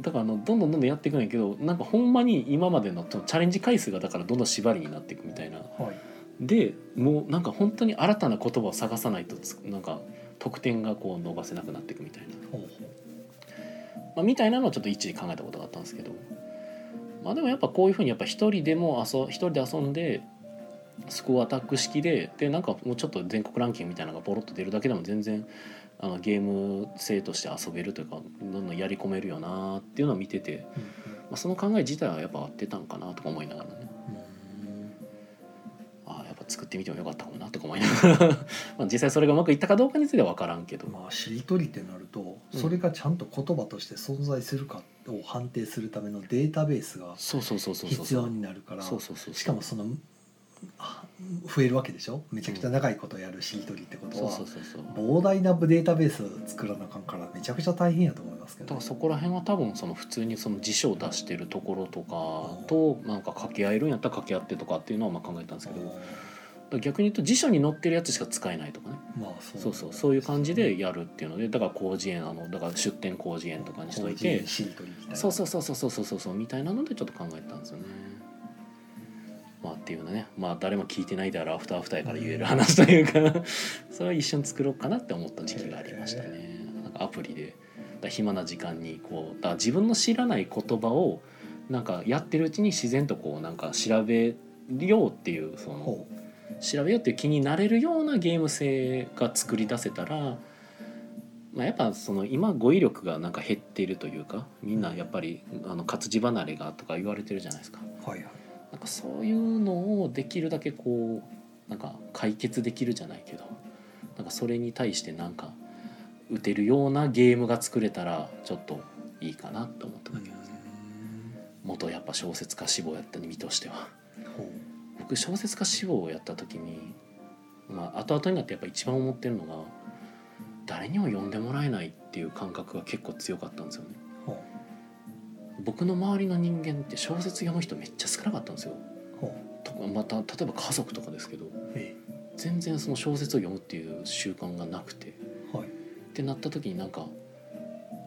だからあのどんどんどんどんやっていくんやけどなんかほんまに今までのチャレンジ回数がだからどんどん縛りになっていくみたいな。はい。でもうなんか本当に新たな言葉を探さないとつなんか得点がこう伸ばせなくなっていくみたいな、まあ、みたいなのをちょっと一時考えたことがあったんですけど。まあでもやっぱこういうふうにやっぱ一人でも遊一人で遊んでスコアアタック式ででなんかもうちょっと全国ランキングみたいなのがポロッと出るだけでも全然あのゲーム性として遊べるというかどんどんやり込めるよなっていうのを見てて、ううん。まあ、その考え自体はやっぱ合ってたんかなとか思いながらね。うん。ああやっぱ作ってみてもよかったかもなとか思いながら。まあ実際それがうまくいったかどうかについては分からんけど、まあしりとりってなるとうん。それがちゃんと言葉として存在するかを判定するためのデータベースがそうそうそうそうそう。必要になるからそうそうそうそう。しかもそのあ増えるわけでしょ？めちゃくちゃ長いことやるしりとりってことは。膨大なデータベース作らなあかんからめちゃくちゃ大変やと思いますけど、ね、だからそこら辺は多分その普通にその辞書を出してるところとかとなんか掛け合えるんやったら掛け合ってとかっていうのはまあ考えたんですけど逆に言うと辞書に載ってるやつしか使えないとかね、まあそう、そうそういう感じでやるっていうのでだから広辞苑あのだから出典広辞苑とかにしといて。そうそうそうそうそうそうそうみたいなのでちょっと考えたんですよね。まあっていうのねまあ誰も聞いてないであるアフターアフターやから言える話というかそれは一緒に作ろうかなって思った時期がありましたね。なんかアプリでだ暇な時間にこうだ自分の知らない言葉をなんかやってるうちに自然とこうなんか調べようっていうそのほ調べようっていう気になれるようなゲーム性が作り出せたらまあ、やっぱその今語彙力がなんか減っているというかみんなやっぱりあの活字離れがとか言われてるじゃないですか。はいはいなんかそういうのをできるだけこうなんか解決できるじゃないけどなんかそれに対してなんか打てるようなゲームが作れたらちょっといいかなと思っただけなん。ですね元やっぱ小説家志望やった身としては。ほ僕小説家志望をやった時にまあ後々になってやっぱ一番思ってるのが誰にも読んでもらえないっていう感覚が結構強かったんですよね僕の周りの人間って小説読む人めっちゃ少なかったんですよ。とかまた例えば家族とかですけど全然その小説を読むっていう習慣がなくて。えはい。ってなった時になんか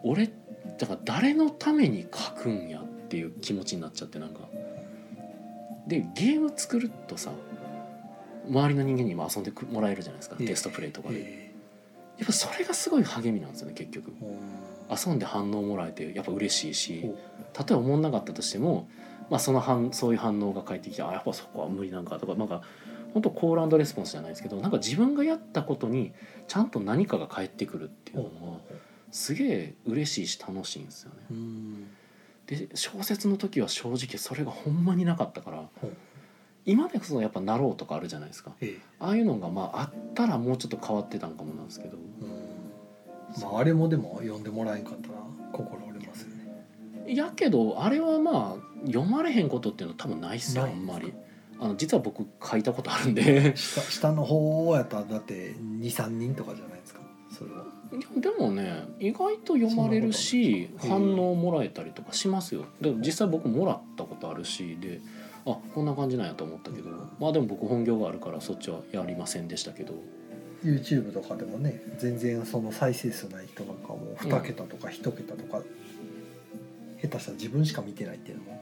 俺だから誰のために書くんやっていう気持ちになっちゃってなんか。でゲーム作るとさ周りの人間にも遊んでくもらえるじゃないですか。ええ。テストプレイとかで。えやっぱそれがすごい励みなんですよね結局遊んで反応もらえてやっぱ嬉しいしほ例えば思んなかったとしても、まあ、その反そういう反応が返ってきてあやっぱそこは無理なんかとかなんか本当コールレスポンスじゃないですけどなんか自分がやったことにちゃんと何かが返ってくるっていううのはすげえ嬉しいし楽しいんですよね。う。んで小説の時は正直それがほんまになかったから今でこそやっぱ「なろう」とかあるじゃないですか。ええ。ああいうのがまああったらもうちょっと変わってたんかもなんですけどうんまああれもでも読んでもらえんかったら心折れますよね。やけどあれはまあ読まれへんことっていうのは多分ないっすよあないんまり。あの実は僕書いたことあるんで。下下の方やったらだって23人とかじゃないですか？それは。いやでもね意外と読まれるしそんなことあるんですか？反応もらえたりとかしますよ。で実際僕もらったことあるしであこんな感じなんやと思ったけど。まあでも僕本業があるからそっちはやりませんでしたけど YouTube とかでもね全然その再生数ない人なんかも2桁とか1桁とか、下手したら自分しか見てないっていうのも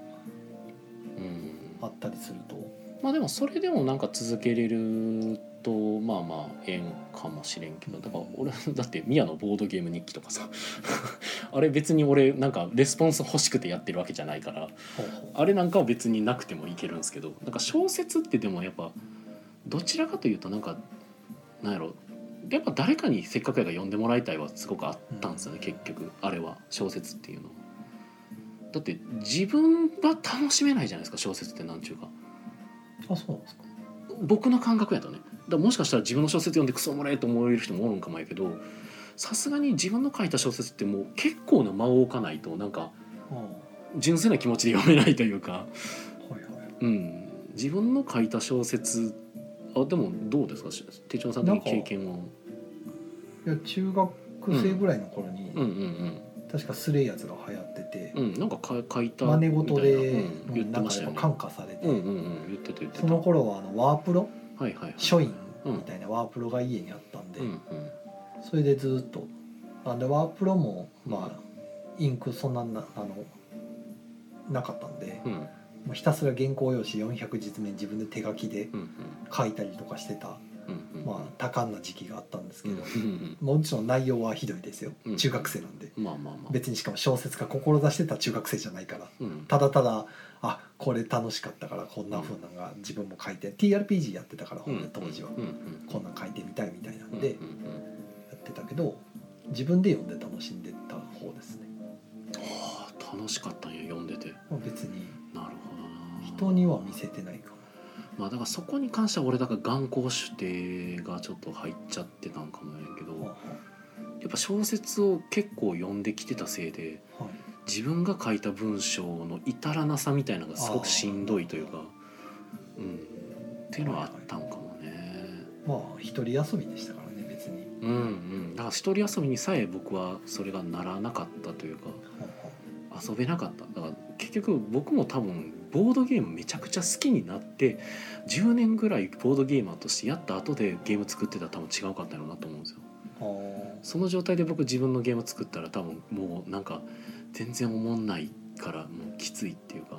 うん。あったりすると。まあでもそれでもなんか続けれるとまあまあええんかもしれんけどだから俺だって宮のボードゲーム日記とかさ あれ別に俺なんかレスポンス欲しくてやってるわけじゃないからあれなんかは別になくてもいけるんですけどなんか小説ってでもやっぱどちらかというとなんかなんやろ。やっぱ誰かにせっかくやから読んでもらいたいはすごくあったんですよね、結局。あれは。小説っていうのは。だって自分は楽しめないじゃないですか小説ってなんちゅうか。うあそうなんですか。僕の感覚やとね。だもしかしたら自分の小説読んでクソおもれえと思える人もおるんかもやけどさすがに自分の書いた小説ってもう結構な間を置かないとなんか純粋な気持ちで読めないというか。はいはい。うん、自分の書いた小説あでもどうですか？手帳さんの経験は。いや中学生ぐらいの頃に、うん。うん確かスレイヤーズが流行ってて、うんうんなんかか書いた真似事で、うん。なんかやっぱ感化されて、うんうんうん。言ってた言ってた。その頃はあのワープロ？はいはいはい。書院みたいなワープロが家にあったんで、うんうん。それでずっと。あでワープロもまあインクそんななあのなかったんで、うんもうひたすら原稿用紙400実面自分で手書きでうんうん。書いたりとかしてた、うんうん。まあ多感な時期があったんですけうんど、うん。もちろん内容はひどいですよ、うん。中学生なんで。うんまあまあまあ。別にしかも小説家志してた中学生じゃないから。うん。ただただあこれ楽しかったからこんな風なのが自分も書いて TRPG やってたからうんほんで当時は。うんうんこんなん書いてみたいみたいなんうんでやうんうん。ってたけど自分で読んで楽しんでた方ですね。はあ楽しかったんや読んでて。まあ別に。人には見せてないかも。まあだからそこに関しては俺だから眼光主定がちょっと入っちゃってたんかもやけど。はやっぱ小説を結構読んできてたせいであはい。自分が書いた文章の至らなさみたいなのがすごくしんどいというか、うん、っていうのはあったんかもね。まあ一人遊びでしたからね別に。うんうん、だから一人遊びにさえ僕はそれがならなかったというかはあは遊べなかった。だから結局僕も多分ボードゲームめちゃくちゃ好きになって10年ぐらいボードゲーマーとしてやった後でゲーム作ってたら多分違うかったよなと思うんですよ。その状態で僕自分のゲーム作ったら多分もうなんか全然おもんないからもうきついっていうか。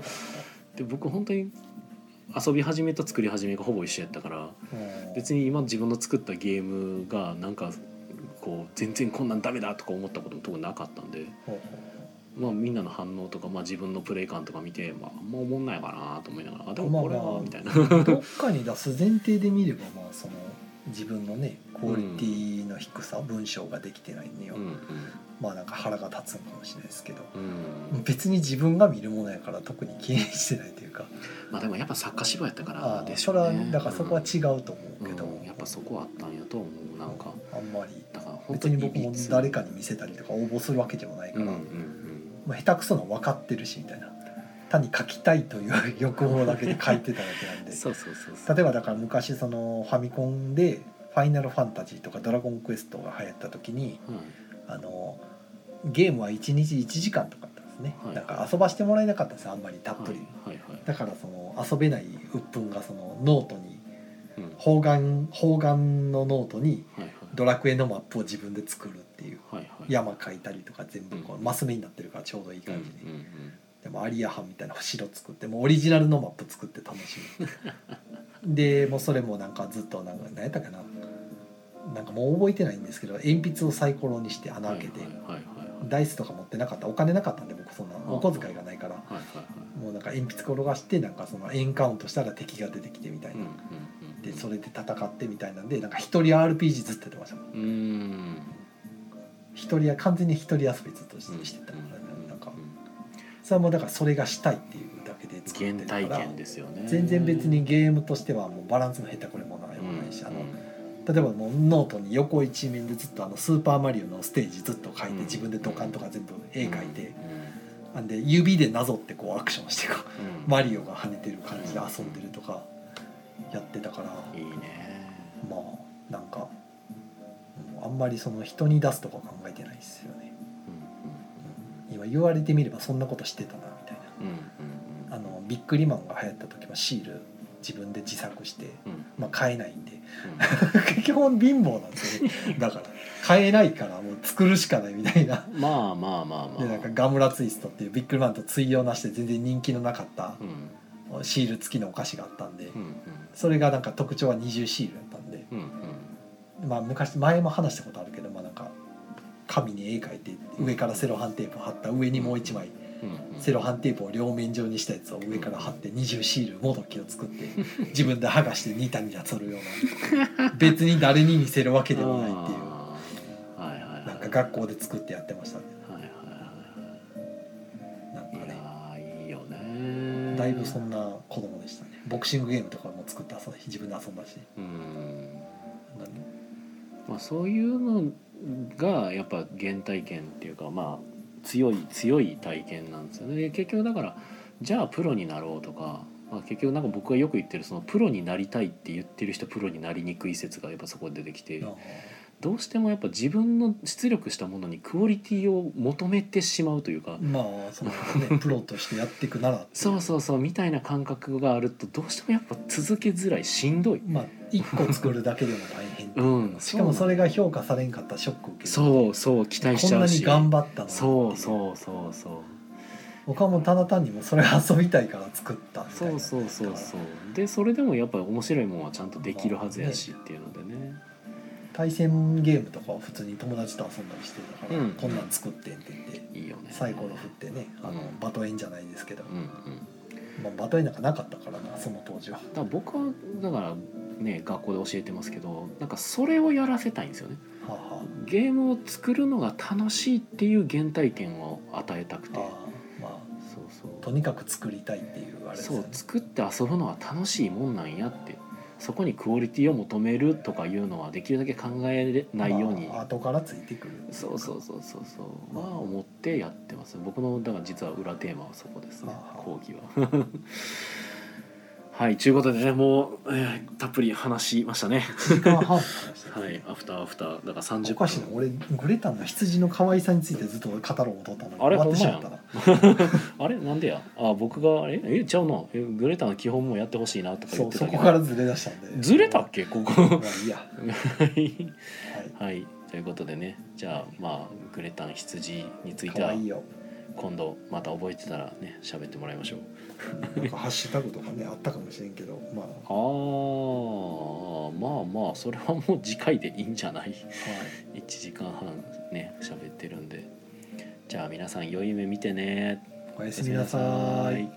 で僕本当に遊び始めと作り始めがほぼ一緒やったからあ別に今自分の作ったゲームがなんかこう全然こんなんダメだとか思ったことも特になかったんで、はまあ、みんなの反応とか、まあ、自分のプレイ感とか見て、まあ、あんま思んないかなと思いながらあでもこれまあまあはみたいな。どっかに出す前提で見ればまあその自分のねこクオリティの低さ、文章ができてないのよ、うんうん。まあなんか腹が立つのかもしれないですけど。うん。別に自分が見るものやから特に気にしてないというか。まあでもやっぱ作家志望やったからでしそれはだからそこは違うと思うけど、うん。やっぱそこはあったんやと思うなんか。あんまり。だから本当に別に僕も誰かに見せたりとか応募するわけでもないから、うんうんうんまあ、下手くそなの分かってるしみたいな。単に書きたいという欲望だけで書いてただけなんで。そうそうそう例えばだから昔そのファミコンで「ファイナルファンタジー」とか「ドラゴンクエスト」が流行った時にはいあのゲームは1日1時間とかだったんですね、はい。なんか遊ばしてもらえなかったんですよ。あんまりたっぷり、はい。はい。はい。だからその遊べない鬱憤がそのノートにうん。方眼方眼のノートにドラクエのマップを自分で作るっていうはいはい。山描いたりとか全部こううん。マス目になってるからちょうどいい感じに、うんうんでもアリアハンみたいな城作ってもうオリジナルのマップ作って楽しむ。でもうそれもなんかずっとなんか何やったかな。なんかもう覚えてないんですけど鉛筆をサイコロにしてうん穴開けて、はいはいはいダイスとか持ってなかった。お金なかったんで僕そんなうんお小遣いがないから。はいもうなんか鉛筆転がしてなんかそのエンカウントしたら敵が出てきてみたいうんうんな、うん。でそれで戦ってみたいなんでなんか一人 RPG ずっとやってましたうーん一人や完全に一人遊びずっとしてたから、うんなんかうん。それはもうだからそれがしたいっていうだけで作って原るから体験ですよね。全然別にゲームとしてはもうバランスの下手これもないもないし、あの例えばもうノートに横一面でずっとあのスーパーマリオのステージずっと書いてうん自分で土管とか全部絵描いてうんなんで指でなぞってこうアクションしてこううん。マリオが跳ねてる感じで遊んでるとかやってたから。いいね。まあなんかうんあんまりその人に出すとか考えてないですよね。うん今言われてみればそんなことしてたなみたいな。あのビックリマンが流行った時はシール自分で自作してまあ買えないんで。基本貧乏なんですよね。だから買えないからもう作るしかないみたいな。うんまあまあまあまあ。でなんかガムラツイストっていうビックリマンと対応なしで全然人気のなかったうん。シール付きのお菓子があったんでうんそれがなんか特徴は二重シールやったんでまあ昔前も話したことあるけどまあなんか紙に絵描いて上からセロハンテープ貼った上にもう一枚セロハンテープを両面状にしたやつを上から貼って二重シールもどきを作って 自分で剥がしてニタニタするような。別に誰に見せるわけでもないっていう。なんか学校で作ってやってましたね。だいぶそんな子供でしたね。ボクシングゲームとかも作って遊んだし。自分で遊んだしうんまあそういうのがやっぱ原体験っていうかまあ強い強い体験なんですよね。結局だからじゃあプロになろうとか、まあ、結局なんか僕がよく言ってるそのプロになりたいって言ってる人プロになりにくい説がやっぱそこで出てきてどうしてもやっぱ自分の出力したものにクオリティを求めてしまうというかまあそのね プロとしてやっていくならっていそうそうそうみたいな感覚があるとどうしてもやっぱ続けづらいしんどい。まあ一個作るだけでも大変う。うん、しかもそれが評価されんかったらショック受けるそうそう期待しこんなにちゃうし。頑張ったのにそううそうそうそう。僕はもうただ単にもうそれ遊びたいから作ったそうそうそうそう。でそれでもやっぱり面白いもんはちゃんとできるはずやしっていうのでね対戦ゲームとかは普通に友達と遊んだりしてたから、うん。こんなん作ってんって言っていいよね。サイコロ振ってねあの、うん。バトエンじゃないですけど、うんうん。まあ、バトエンなんかなかったからなその当時は。だから僕はだからね学校で教えてますけどなんかそれをやらせたいんですよね。はあはゲームを作るのが楽しいっていう原体験を与えたくて。あああまあそうそう。とにかく作りたいっていうあれですそう作って遊ぶのは楽しいもんなんやってそこにクオリティを求めるとかいうのはできるだけ考えないように、まあ、後からついてくる。そうそうそうそうそう。は思ってやってます。僕のだから実は裏テーマはそこですね。ああ講義ははいということでねもう、えーたっぷり話しましたね。1時間半の話ですね。はいアフターアフター。だから30おかしいな。俺グレタンの羊の可愛さについてずっと語ろうと思ったのに。あれ？終わって あれ？なんでや？あ僕がえ？えちゃうな。えグレタの基本もやってほしいなとか言ってたけど。そこからずれ出したんで。ずれたっけ？ここ。まあいいや。はい。ということでね。じゃあまあグレタン羊については今度また覚えてたらね喋ってもらいましょうなんかハッシュタグとかねあったかもしれんけどまあ。あーまあまあそれはもう次回でいいんじゃない？はい。1時間半ね喋ってるんで。じゃあ皆さん良い夢見てね。おやすみなさい。い